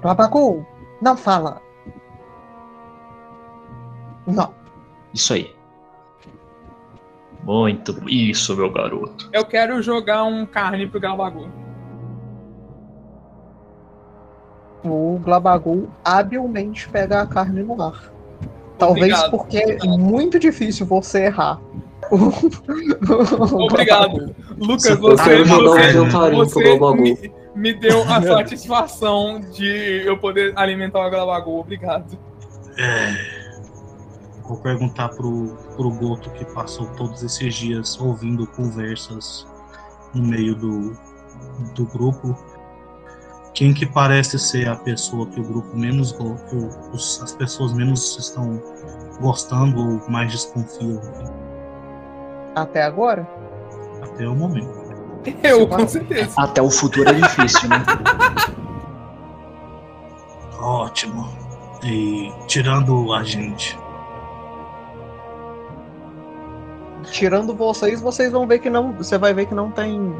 Glabagu, não fala. Não. Isso aí. Muito isso, meu garoto. Eu quero jogar um carne pro Glabagu. O Glabagu habilmente pega a carne no ar. Talvez Obrigado. porque é muito difícil você errar. Obrigado. Lucas, Você você, você, me, me deu a satisfação de eu poder alimentar o Glabagu. Obrigado. É, vou perguntar pro, pro Goto que passou todos esses dias ouvindo conversas no meio do, do grupo. Quem que parece ser a pessoa que o grupo menos que o- os- as pessoas menos estão gostando ou mais desconfiam Até agora? até o momento. Eu, com certeza. Até o futuro é difícil, né? Ótimo. E tirando a gente, Tirando vocês, vocês vão ver que não. Você vai ver que não tem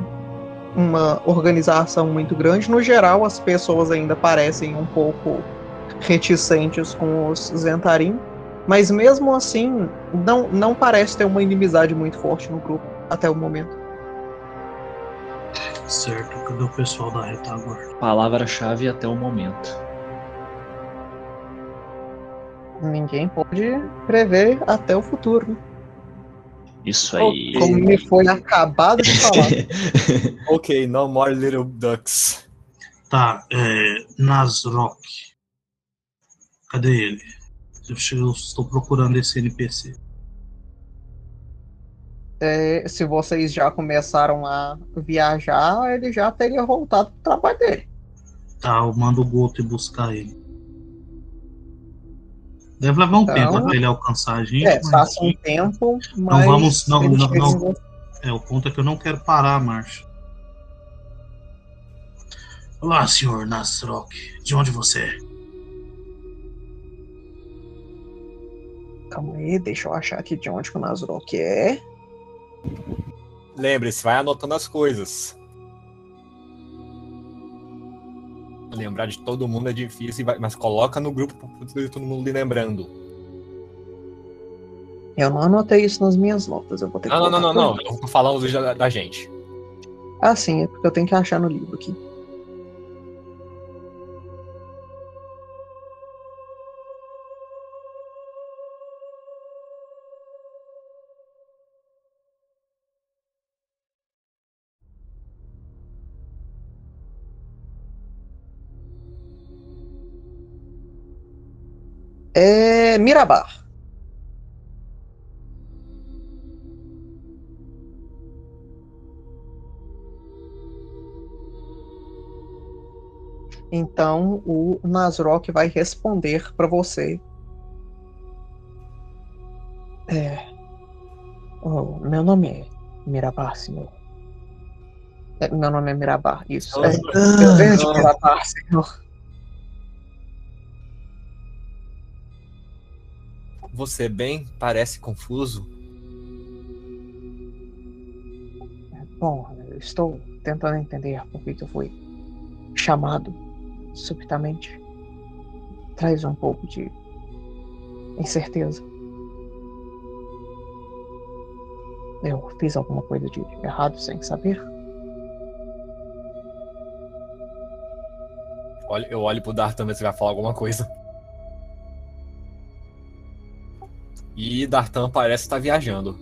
uma organização muito grande. No geral, as pessoas ainda parecem um pouco reticentes com os Zentarim. Mas mesmo assim, não, não parece ter uma inimizade muito forte no grupo até o momento. certo? Cadê o pessoal da retaguarda? Palavra-chave até o momento. Ninguém pode prever até o futuro. né? Isso aí. Como me foi acabado de falar. Ok, no more little ducks. Tá, é. Nasrock. Cadê ele? Eu, estou procurando esse NPC. É, se vocês já começaram a viajar, ele já teria voltado pro trabalho dele. Tá, eu mando o Goto buscar ele. Deve levar um Então- tempo até ele alcançar a gente. É, passa um tempo, mas. vamos- não, ele não, não. você. É, o ponto é que eu não quero parar a marcha. Olá, senhor Nasrock. De onde você é? Calma aí, deixa eu achar aqui de onde que o Nazrock é. Lembre-se, vai anotando as coisas. Lembrar de todo mundo é difícil, mas coloca no grupo pra poder todo mundo ir lembrando. Eu não anotei isso nas minhas notas, eu vou ter que. Não, não, não, não, não. Eu tô falando da, da gente. Ah, sim, é porque eu tenho que achar no livro aqui. É Mirabar. Então o Nasrock vai responder para você. É. Oh, meu nome é Mirabar, senhor. É, meu nome é Mirabar, isso. É, eu venho de Mirabar, senhor. Você bem parece confuso. Bom, eu estou tentando entender por que que eu fui chamado subitamente. Traz um pouco de incerteza. Eu fiz alguma coisa de errado sem saber? Eu olho pro Dartan ver se vai falar alguma coisa. E Dartan parece estar viajando.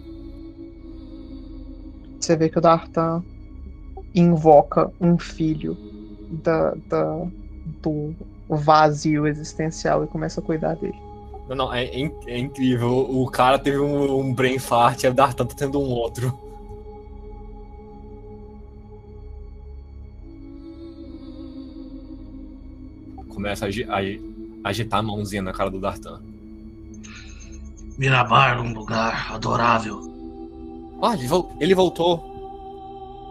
Você vê que o Dartan invoca um filho da, da- do vazio existencial e começa a cuidar dele. Não, não, é, é é incrível. O cara teve um, um brain fart e o Dartan tá tendo um outro. Começa a, a agitar a mãozinha na cara do Dartan. Miramar num lugar adorável. Ah, ele, vo ele voltou.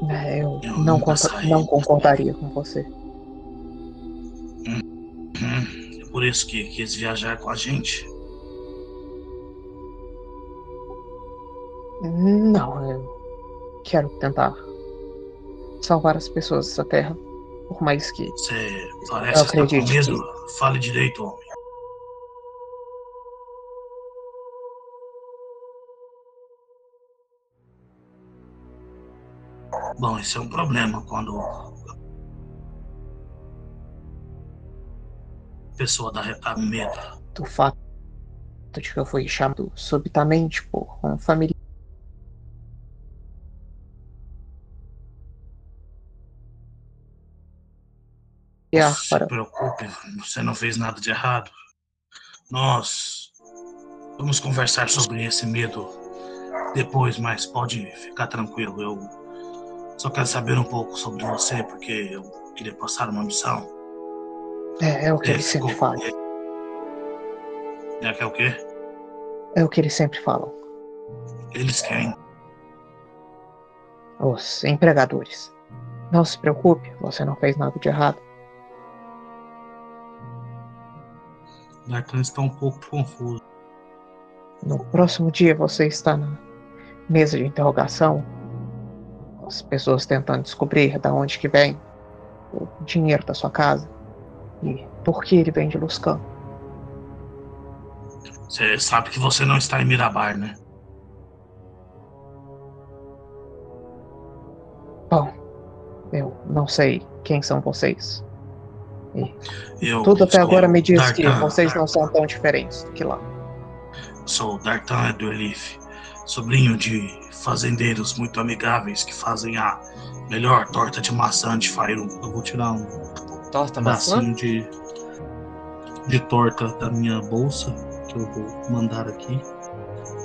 É, eu, eu não, não concordaria com você. Uhum. É por isso que quis viajar com a gente. Não, eu quero tentar salvar as pessoas dessa terra. Por mais que. Você parece estar tá com medo. Fale direito, homem. Bom, esse é um problema quando a pessoa dá retar medo. do fato de que eu fui chamado subitamente por um familiar. Não se preocupe, você não fez nada de errado. Nós vamos conversar sobre esse medo depois, mas pode ficar tranquilo. Eu só quero saber um pouco sobre você, porque eu queria passar uma missão. É, é o que ele É, sempre ficou- fala. É é o quê? É o que eles sempre falam. Eles querem. Os empregadores. Não se preocupe, você não fez nada de errado. Dartan está um pouco confuso. No próximo dia você está na mesa de interrogação. As pessoas tentando descobrir da onde que vem o dinheiro da sua casa e por que ele vem de Luscan. Você sabe que você não está em Mirabar, né? Bom, eu não sei quem são vocês. Eu Tudo até agora me diz que Dartan, vocês não são tão diferentes do que lá. Sou Dartan do Elif, sobrinho de fazendeiros muito amigáveis que fazem a melhor torta de maçã de Fairun. Eu vou tirar um Torta maçã? de, de torta da minha bolsa, que eu vou mandar aqui.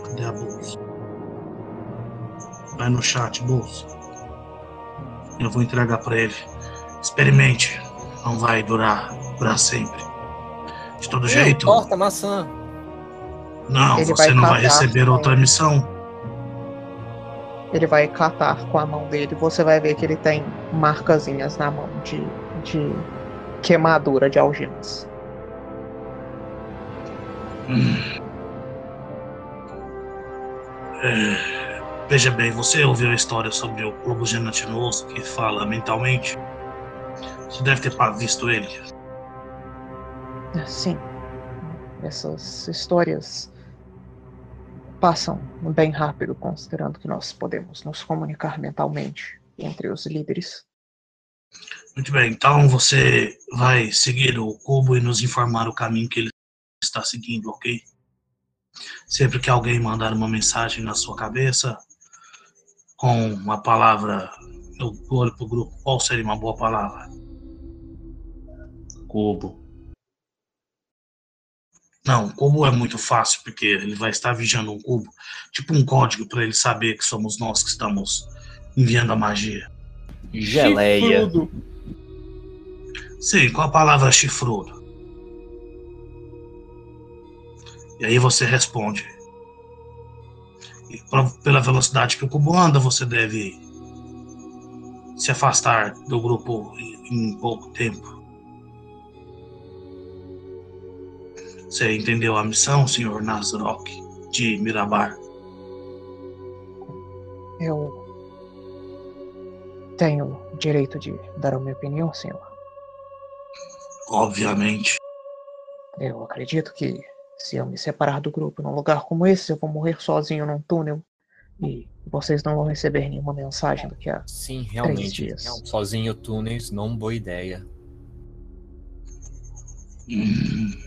Cadê a bolsa? Vai no chat, bolsa. Eu vou entregar para ele. Experimente, não vai durar para sempre. De todo jeito, Torta maçã. Não, Ele você vai não vai receber outra missão. Ele vai catar com a mão dele. Você vai ver que ele tem marcazinhas na mão de, de queimadura de algemas. Hum. É, veja bem, você ouviu a história sobre o globo gelatinoso que fala mentalmente? Você deve ter visto ele. Sim. Essas histórias passam bem rápido, considerando que nós podemos nos comunicar mentalmente entre os líderes. Muito bem, então você vai seguir o cubo e nos informar o caminho que ele está seguindo, ok? Sempre que alguém mandar uma mensagem na sua cabeça com uma palavra, eu olho para o grupo, qual seria uma boa palavra? Cubo. Não, cubo é muito fácil, porque ele vai estar vigiando um cubo, tipo um código para ele saber que somos nós que estamos enviando a magia. Geleia. Chifrudo. Sim, com a palavra chifrudo. E aí você responde. E pra- pela velocidade que o cubo anda, você deve se afastar do grupo em, em pouco tempo. Você entendeu a missão, senhor Nazarok, de Mirabar? Eu tenho o direito de dar a minha opinião, senhor. Obviamente. Eu acredito que se eu me separar do grupo num lugar como esse, eu vou morrer sozinho num túnel e vocês não vão receber nenhuma mensagem do que a Sim, realmente. dias. Não, sozinho túneis, não boa ideia.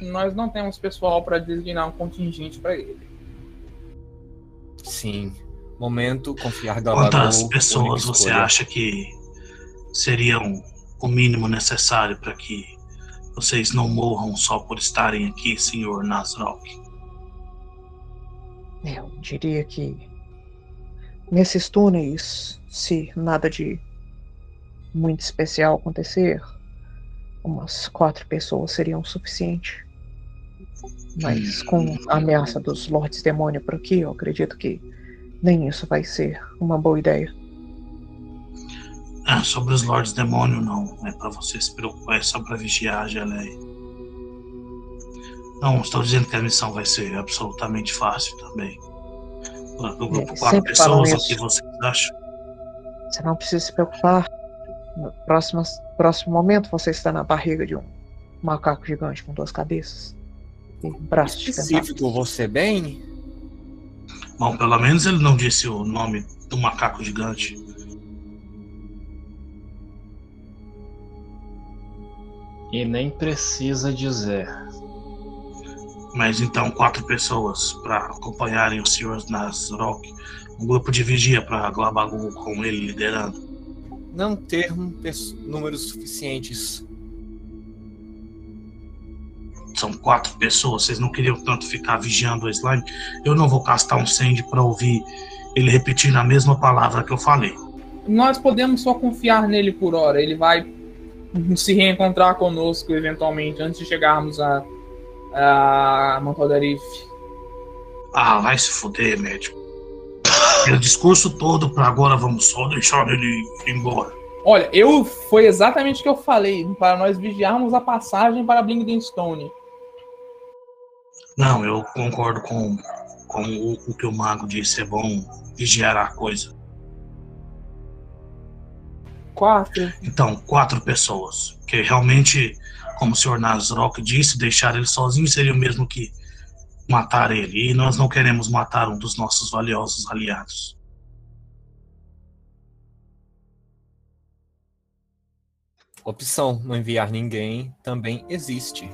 Nós não temos pessoal para designar um contingente para ele. Sim. Momento, confiar da Quantas pessoas você acha que seriam o mínimo necessário para que vocês não morram só por estarem aqui, senhor Nasrok? Eu diria que nesses túneis, se nada de muito especial acontecer, umas quatro pessoas seriam o suficiente. Mas com a ameaça dos Lords Demônio por aqui, eu acredito que nem isso vai ser uma boa ideia. Ah, sobre os Lords Demônio, não. É para você se preocupar, é só para vigiar a geleia. Não, estou dizendo que a missão vai ser absolutamente fácil também. Do grupo Eles quatro pessoas, o que vocês acham? Você não precisa se preocupar. No próximo, momento você está na barriga de um macaco gigante com duas cabeças. E braços de tentáculos. Específico, você bem? Bom, pelo menos ele não disse o nome do macaco gigante. E nem precisa dizer. Mas então, quatro pessoas para acompanharem o Sr. Nazrock. Um grupo de vigia para Glabagu com ele liderando. Não termos números suficientes. São quatro pessoas, vocês não queriam tanto ficar vigiando o slime? Eu não vou castar um send para ouvir ele repetindo a mesma palavra que eu falei. Nós podemos só confiar nele por hora. Ele vai se reencontrar conosco eventualmente antes de chegarmos a, a Montaldarif. Ah, vai se fuder, médico. Aquele discurso todo pra agora vamos só deixar ele ir embora. Olha, eu foi exatamente o que eu falei para nós vigiarmos a passagem para Blingdenstone. Não, eu concordo com, com o, o que o mago disse. É bom vigiar a coisa. Quatro. Então, quatro pessoas. Que realmente, como o Sr. Nazrock disse, deixar ele sozinho seria o mesmo que matar ele. E nós não queremos matar um dos nossos valiosos aliados. Opção não enviar ninguém também existe.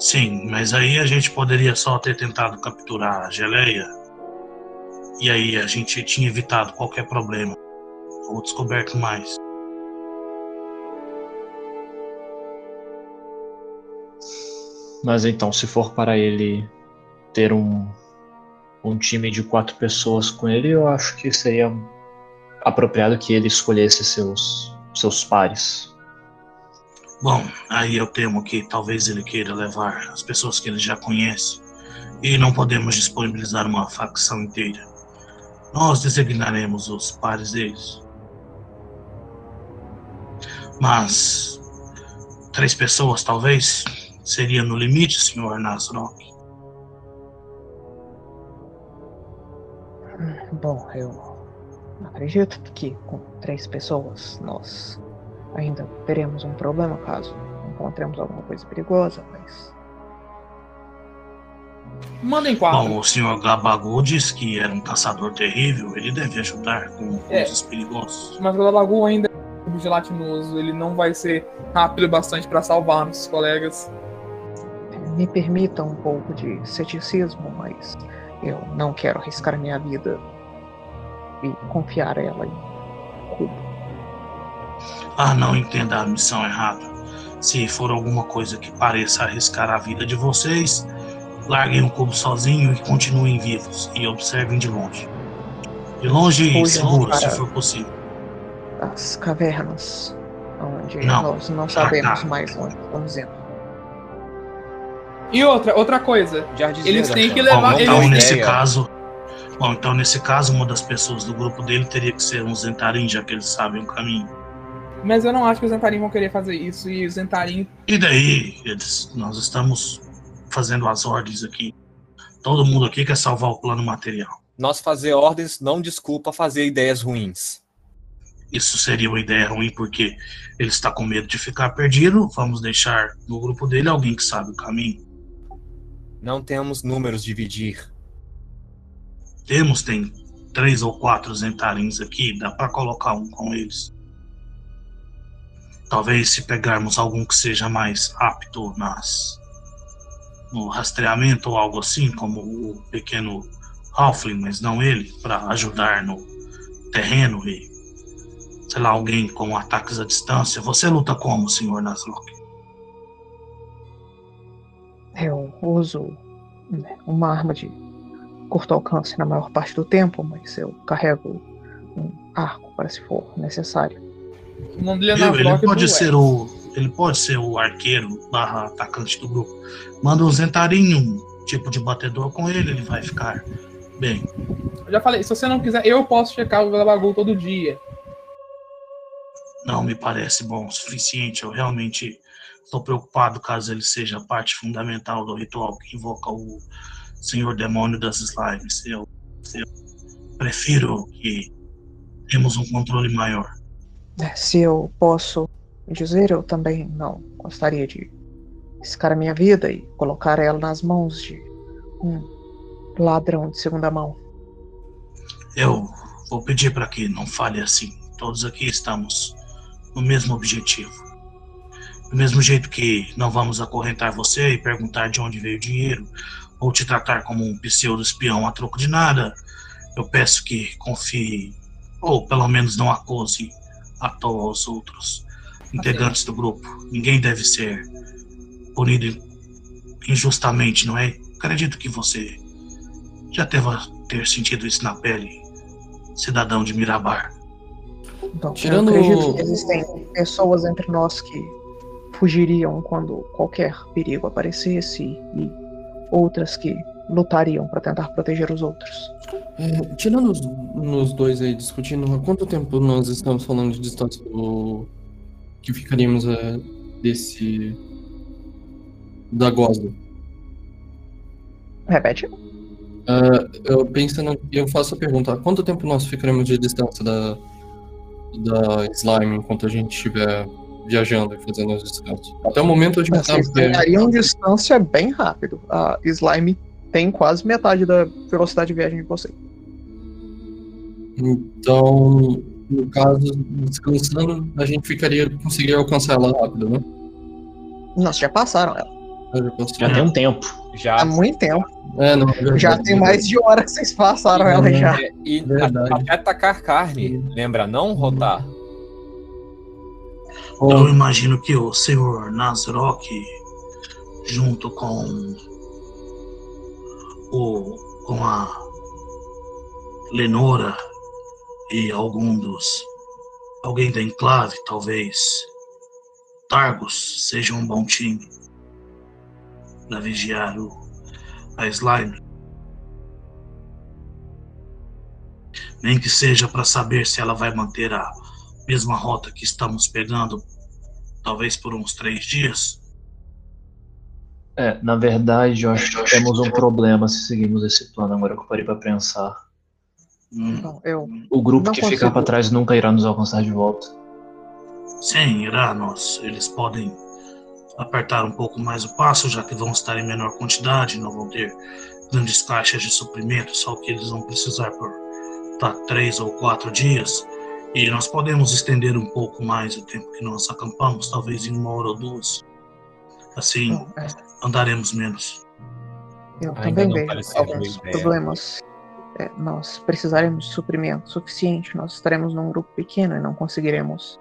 Sim, mas aí a gente poderia só ter tentado capturar a geleia. E aí a gente tinha evitado qualquer problema. Ou descoberto mais. Mas então, se for para ele ter um, um time de quatro pessoas com ele, eu acho que seria apropriado que ele escolhesse seus, seus pares. Bom, aí eu temo que talvez ele queira levar as pessoas que ele já conhece. E não podemos disponibilizar uma facção inteira. Nós designaremos os pares deles. Mas três pessoas talvez seria no limite, Sr. Nasrock. Bom, eu acredito que com três pessoas nós ainda teremos um problema caso encontremos alguma coisa perigosa, mas Mandem quatro. Bom, o Sr. Gabagu disse que era um caçador terrível. Ele deve ajudar com É. coisas perigosas. Mas o Lagoa ainda é gelatinoso. Ele não vai ser rápido bastante para salvar nossos colegas. Me permita um pouco de ceticismo, mas eu não quero arriscar minha vida e confiar ela em Cubo. Ah, não entenda a missão errada. Se for alguma coisa que pareça arriscar a vida de vocês, larguem o cubo sozinho e continuem vivos e observem de longe. De longe e seguro, se for possível. As cavernas, onde Não. nós não Ah, sabemos tá. mais onde estamos indo. E outra, outra coisa. Eles têm que levar- vamos Então, uma nesse ideia. caso. Bom, então nesse caso, uma das pessoas do grupo dele teria que ser um Zentarim, já que eles sabem o caminho. Mas eu não acho que os Zentarim vão querer fazer isso. E os Zentarim. E daí, eles, nós estamos fazendo as ordens aqui. Todo mundo aqui quer salvar o plano material. Nós fazer ordens não desculpa fazer ideias ruins. Isso seria uma ideia ruim porque ele está com medo de ficar perdido. Vamos deixar no grupo dele alguém que sabe o caminho. Não temos números dividir. Temos, tem três ou quatro Zentarins aqui, dá para colocar um com eles. Talvez se pegarmos algum que seja mais apto nas no rastreamento ou algo assim, como o pequeno Halfling, mas não ele, para ajudar no terreno e sei lá, alguém com ataques à distância. Você luta como, Sr. Naslock? Eu uso né, uma arma de curto alcance na maior parte do tempo, mas eu carrego um arco para se for necessário. O nome dele é Viu? Ele pode ser o. Ele pode ser o arqueiro barra atacante do grupo. Manda um Zentarim, um tipo de batedor com ele, ele vai ficar bem. Eu já falei, se você não quiser, eu posso checar o Galabagul todo dia. Não me parece bom o suficiente. Eu realmente estou preocupado caso ele seja parte fundamental do ritual que invoca o senhor demônio das slimes. Eu, eu prefiro que temos um controle maior. É, Se eu posso dizer, eu também não gostaria de riscar a minha vida e colocar ela nas mãos de um ladrão de segunda mão. Eu vou pedir para que não fale assim. Todos aqui estamos no mesmo objetivo. Do mesmo jeito que não vamos acorrentar você e perguntar de onde veio o dinheiro, ou te tratar como um pseudo-espião a troco de nada, eu peço que confie, ou pelo menos não acuse à toa os outros integrantes do grupo. Ninguém deve ser punido injustamente, não é? Acredito que você já deva ter sentido isso na pele, cidadão de Mirabar. Então, Tirando- eu acredito que existem pessoas entre nós que fugiriam quando qualquer perigo aparecesse e outras que lutariam para tentar proteger os outros. É, tirando os, nos dois aí discutindo, há quanto tempo nós estamos falando de distância do que ficaríamos é, desse da Gosda? Repete. Eu pensando, eu faço a pergunta: há quanto tempo nós ficaremos de distância da da slime enquanto a gente estiver viajando e fazendo os descansos? Até o momento a gente tá Vocês ganhariam distância bem rápido. A Slime tem quase metade da velocidade de viagem de vocês. Então, no caso, descansando, a gente ficaria conseguiria alcançar ela rápido, né? Nossa, já passaram ela. Eu já Já tem um tempo. Já. Há muito tempo. É, não, é verdade. Já tem mais de hora que vocês passaram ela já. É, e a- até atacar carne, lembra? Não rotar. Eu imagino que o senhor Nazrock, junto com o com a Lenora e algum dos alguém da enclave, talvez Targos, seja um bom time para vigiar o, a slime. Nem que seja para saber se ela vai manter a mesma rota que estamos pegando, talvez por uns três dias. É, na verdade, eu acho que temos um problema se seguirmos esse plano agora que eu parei pra pensar. Hum, Então, eu O grupo Não que consigo. ficar pra trás nunca irá nos alcançar de volta. sim, irá, nós, eles podem apertar um pouco mais o passo, já que vão estar em menor quantidade, não vão ter grandes caixas de suprimento, só o que eles vão precisar por tá, três ou quatro dias. E nós podemos estender um pouco mais o tempo que nós acampamos, talvez em uma hora ou duas. Assim, é, andaremos menos. eu também não vejo alguns problemas. É, nós precisaremos de suprimento suficiente. Nós estaremos num grupo pequeno e não conseguiremos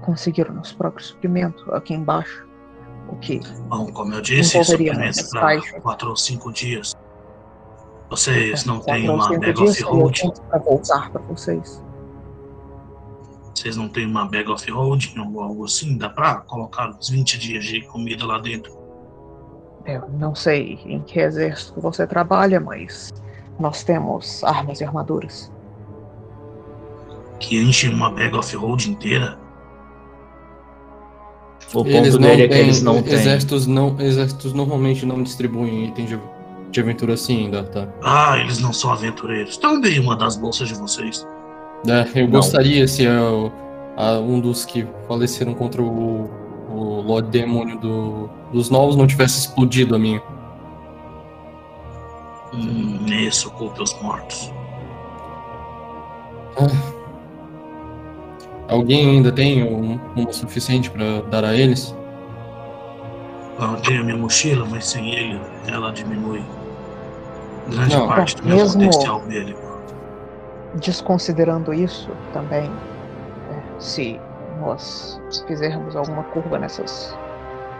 conseguir o nosso próprio suprimento aqui embaixo. O que Bom, como eu disse, suprimento para quatro ou cinco dias. Vocês não quatro têm uma tento pra voltar para vocês. Vocês não têm uma bag off-road ou algo assim? Dá pra colocar uns 20 dias de comida lá dentro? Eu não sei em que exército você trabalha, mas nós temos armas e armaduras. Que enche uma bag off-road inteira? O Eles ponto não dele é que têm, eles não têm. exércitos não, exércitos normalmente não distribuem itens de, de aventura assim ainda, tá? Ah, eles não são aventureiros. Então dei uma das bolsas de vocês. É, eu Não. gostaria se é o- a- um dos que faleceram contra o, o Lord Demônio do, dos novos não tivesse explodido a minha. Hum, isso, culpe os mortos. Alguém ainda tem um, uma suficiente para dar a eles? Eu tenho minha mochila, mas sem ele, ela diminui grande Não. parte do meu mesmo- potencial bélico. Desconsiderando isso, também, é, se nós fizermos alguma curva nessas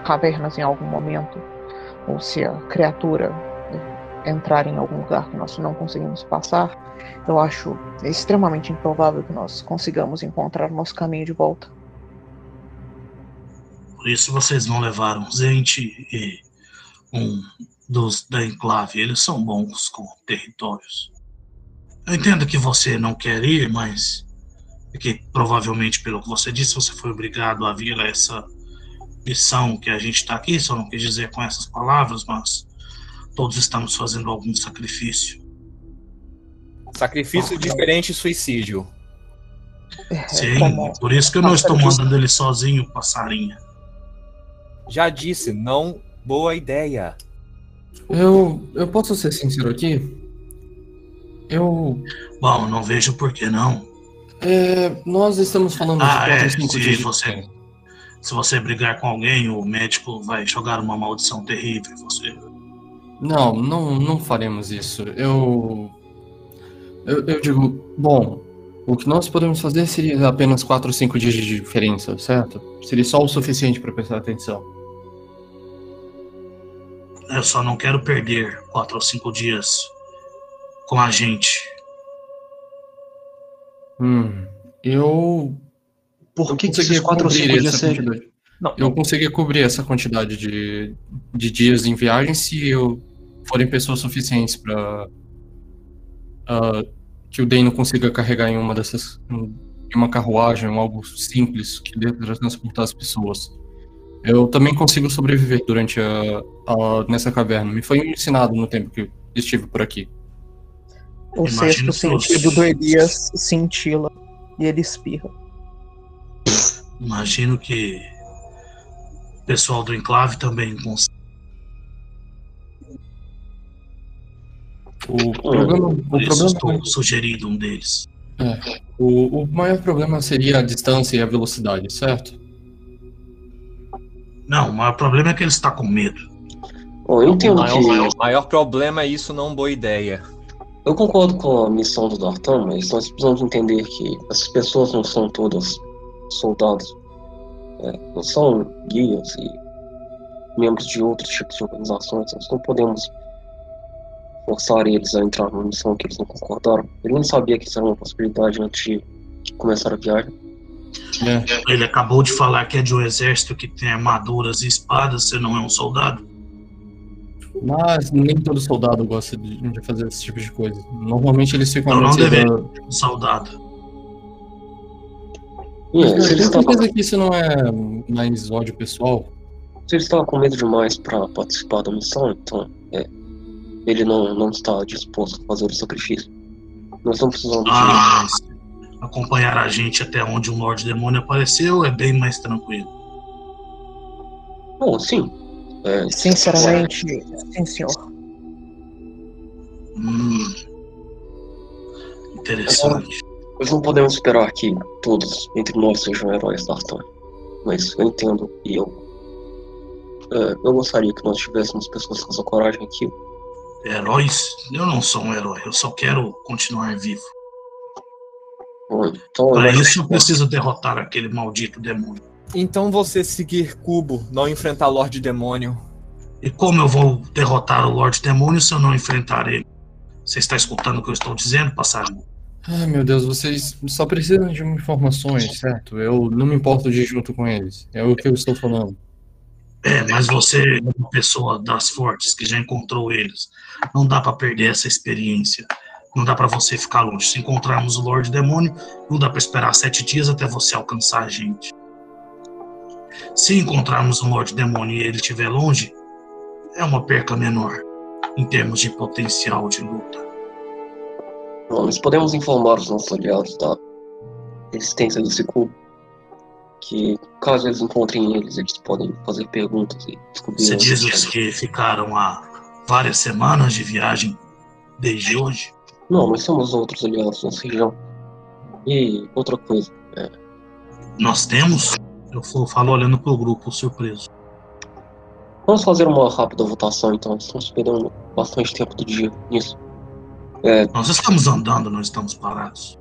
cavernas em algum momento, ou se a criatura é, entrar em algum lugar que nós não conseguimos passar, eu acho extremamente improvável que nós consigamos encontrar nosso caminho de volta. Por isso vocês não levaram Zente e um dos da enclave. Eles são bons com territórios. Eu entendo que você não quer ir, mas é que provavelmente pelo que você disse, você foi obrigado a vir a essa missão que a gente está aqui. Só não quis dizer com essas palavras, mas todos estamos fazendo algum sacrifício. Sacrifício diferente de suicídio. Sim, como- por isso que eu não estou mandando ele sozinho, passarinha. Já disse, não boa ideia. Eu, eu posso ser sincero aqui? Eu. Bom, não vejo por que não. é, nós estamos falando Ah, de 4 é, ou 5 se você-. Se você brigar com alguém, o médico vai jogar uma maldição terrível em você. Não, não, não faremos isso. Eu, eu. Eu digo, bom, o que nós podemos fazer seria apenas 4 ou 5 dias de diferença, certo? Seria só o suficiente para prestar atenção. Eu só não quero perder quatro ou cinco dias com a gente. Hum, eu. Por que, eu que esses 4 ou 5 cobrir dias essa seriam? quantidade. Não, Eu conseguia cobrir essa quantidade de, de dias em viagem se eu forem pessoas suficientes para que o Dane consiga carregar em uma dessas em uma carruagem algo simples que dê para transportar as pessoas. Eu também consigo sobreviver durante a, a- nessa caverna. Me foi ensinado no tempo que estive por aqui. O Imagino sexto sentido os- do Elias cintila e ele espirra. Imagino que o pessoal do enclave também consegue. O problema, o problema estou sugerindo um deles. O, o maior problema seria a distância e a velocidade, certo? Não, o maior problema é que ele está com medo. Bom, eu entendo maior, que. maior, maior problema é isso não boa ideia. Eu concordo com a missão do Dartan, mas nós precisamos entender que essas pessoas não são todas soldados. É, não são guias e membros de outros tipos de organizações. Nós não podemos forçar eles a entrar numa missão que eles não concordaram. Ele nem sabia que isso era uma possibilidade antes de começar a viagem. É. Ele acabou de falar que é de um exército que tem armaduras e espadas, você não é um soldado? Mas nem todo soldado gosta de, de fazer esse tipo de coisa. Normalmente eles ficam Eu não deveria. da- Um soldado. É, se, ele Tenho estava, certeza que isso não é mais ódio pessoal. se ele estava com medo demais para participar da missão, então é, ele não, não está disposto a fazer o sacrifício. Nós não precisamos de Ah, acompanhar a gente até onde um Lorde Demônio apareceu é bem mais tranquilo. Bom, sim. É, Sinceramente, sim, senhor. Hum. Interessante. Nós não podemos esperar que todos entre nós sejam heróis da Artan. Mas eu entendo e eu. é, eu gostaria que nós tivéssemos pessoas com essa coragem aqui. Heróis? Eu não sou um herói, eu só quero continuar vivo. Bom, então, eu Para isso eu preciso derrotar aquele maldito demônio. Então você seguir Cubo, não enfrentar Lorde Demônio. E como eu vou derrotar o Lorde Demônio se eu não enfrentar ele? Você está escutando o que eu estou dizendo, passarinho? Ai meu Deus, vocês só precisam de informações, certo? Eu não me importo de ir junto com eles. É o que eu estou falando. É, mas você é uma pessoa das fortes que já encontrou eles. Não dá para perder essa experiência. Não dá para você ficar longe. Se encontrarmos o Lorde Demônio, não dá para esperar sete dias até você alcançar a gente. Se encontrarmos um Lorde Demônio e ele estiver longe, é uma perca menor em termos de potencial de luta. Nós podemos informar os nossos aliados da existência desse cubo. Que caso eles encontrem eles, eles podem fazer perguntas e descobrir. Você diz que ficaram há várias semanas de viagem desde hoje? Não, nós somos outros aliados nessa região. E outra coisa, Nós temos? Eu falo olhando pro grupo, surpreso. vamos fazer uma rápida votação então. Estamos perdendo bastante tempo do dia nisso. É, Nós estamos andando, não estamos parados.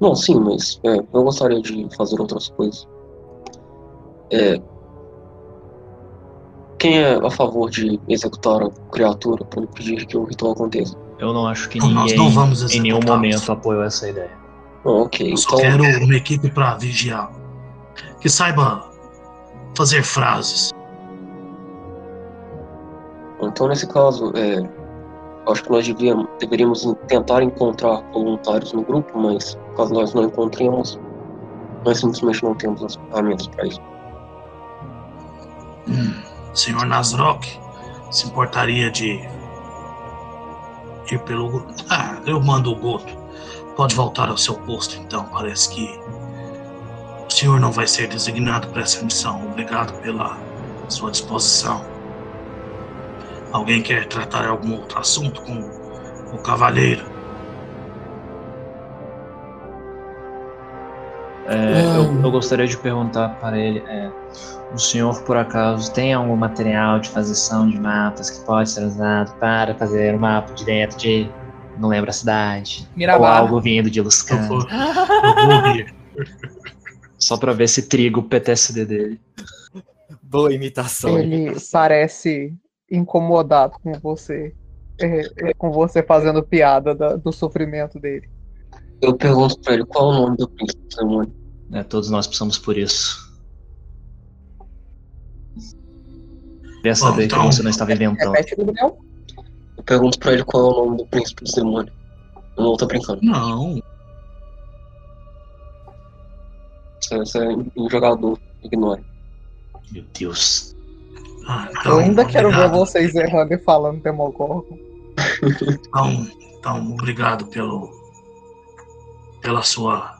Não, sim, mas é, eu gostaria de fazer outras coisas. É, quem é a favor de executar a criatura para impedir que o ritual aconteça? Eu não acho que Não, nós ninguém não vamos em nenhum momento apoiou essa ideia. Não, ok, Eu só então, quero uma equipe para vigiar. Que saiba fazer frases. então nesse caso, é, acho que nós deveríamos en- tentar encontrar voluntários no grupo, mas caso nós não encontremos, nós simplesmente não temos as ferramentas para isso. Hum, senhor Nasrock se importaria de ir pelo Goto. Ah, eu mando o Goto. Pode voltar ao seu posto, então. Parece que o senhor não vai ser designado para essa missão. Obrigado pela sua disposição. Alguém quer tratar algum outro assunto com o cavaleiro? É, eu, eu gostaria de perguntar para ele: é, o senhor, por acaso, tem algum material de fazição de mapas que pode ser usado para fazer um mapa de dentro de. Não lembro a cidade. Mirabar. Ou algo vindo de Eu Luscan. vou, eu vou. Só pra ver se triga o PTSD dele. Boa imitação. Ele parece incomodado com você. é, é, com você fazendo piada da- do sofrimento dele. Eu pergunto pra ele qual é o nome do príncipe do demônio. né? Todos nós passamos por isso. Queria saber então- que você não estava inventando. Repete, Gabriel. Eu pergunto pra ele qual é o nome do príncipe do demônio. Eu não tô brincando. Não, Você, você é um jogador, ignore. Meu Deus. Ah, Eu então, ainda quero ver obrigado. vocês errando e falando Demogorgon. Então, então, obrigado pelo, pela sua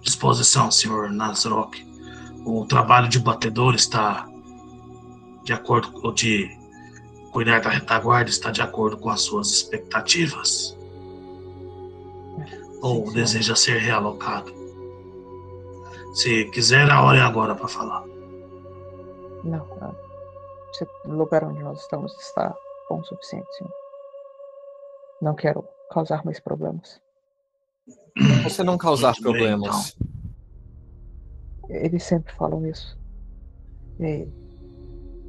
disposição, senhor Nazrock. O trabalho de batedor está de acordo com de cuidar da retaguarda está de acordo com as suas expectativas? Ou deseja ser realocado? Se quiser, a hora é agora para falar. Não, ah, esse lugar onde nós estamos está bom o suficiente, senhor. Não quero causar mais problemas. Você não causar Muito bem, problemas. Eles sempre falam isso. E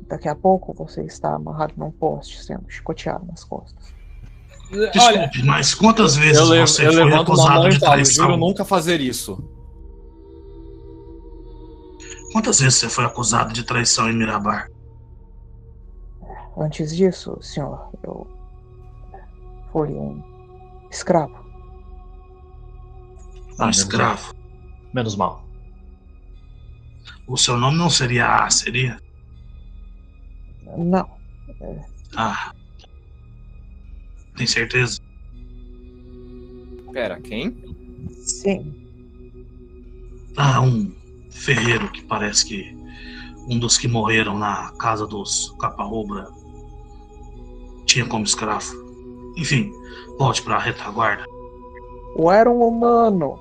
daqui a pouco você está amarrado num poste, sendo chicoteado nas costas. Olha, Desculpe, mas quantas vezes Eu, você eu foi acusado de e traição? juro nunca fazer isso. Quantas vezes você foi acusado de traição em Mirabar? Antes disso, senhor, eu fui um escravo. Um menos escravo. mal. Menos mal. O seu nome não seria A, seria? Não, Ah. Tem certeza? Pera, quem? sim, Ah, um ferreiro que parece que um dos que morreram na casa dos Capa-Rubra tinha como escravo. Enfim, volte pra retaguarda. eu era um humano.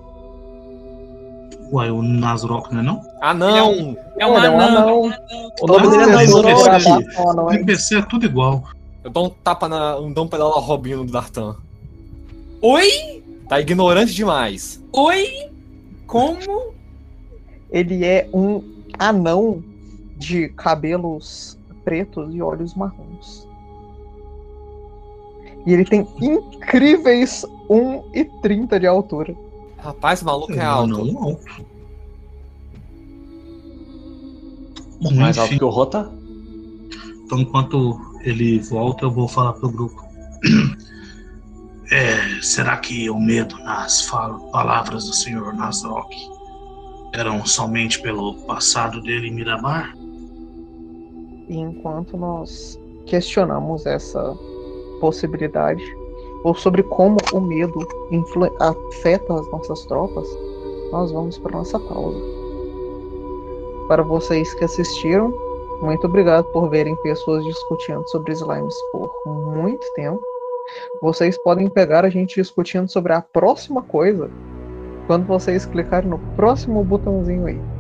Uai, o Nazrock não é não? Ah, não! é um Olha, um anão. anão. O nome dele é Nazrock. é? NPC é tudo igual. Eu dou um tapa na. Um dou um pedal na Robinho do Dartan. Oi? Tá ignorante demais. Oi? Como? Ele é um anão de cabelos pretos e olhos marrons. E ele tem incríveis 1,30 de altura. Rapaz, esse maluco é alto. não, não. Bom, Mais alto que o Rota? então enquanto ele volta, eu vou falar pro grupo. É, será que o medo nas palavras do senhor Nasrock eram somente pelo passado dele em Miramar? E enquanto nós questionamos essa possibilidade, ou sobre como o medo afeta as nossas tropas, nós vamos para nossa pausa. Para vocês que assistiram, muito obrigado por verem pessoas discutindo sobre slimes por muito tempo. Vocês podem pegar a gente discutindo sobre a próxima coisa quando vocês clicarem no próximo botãozinho aí.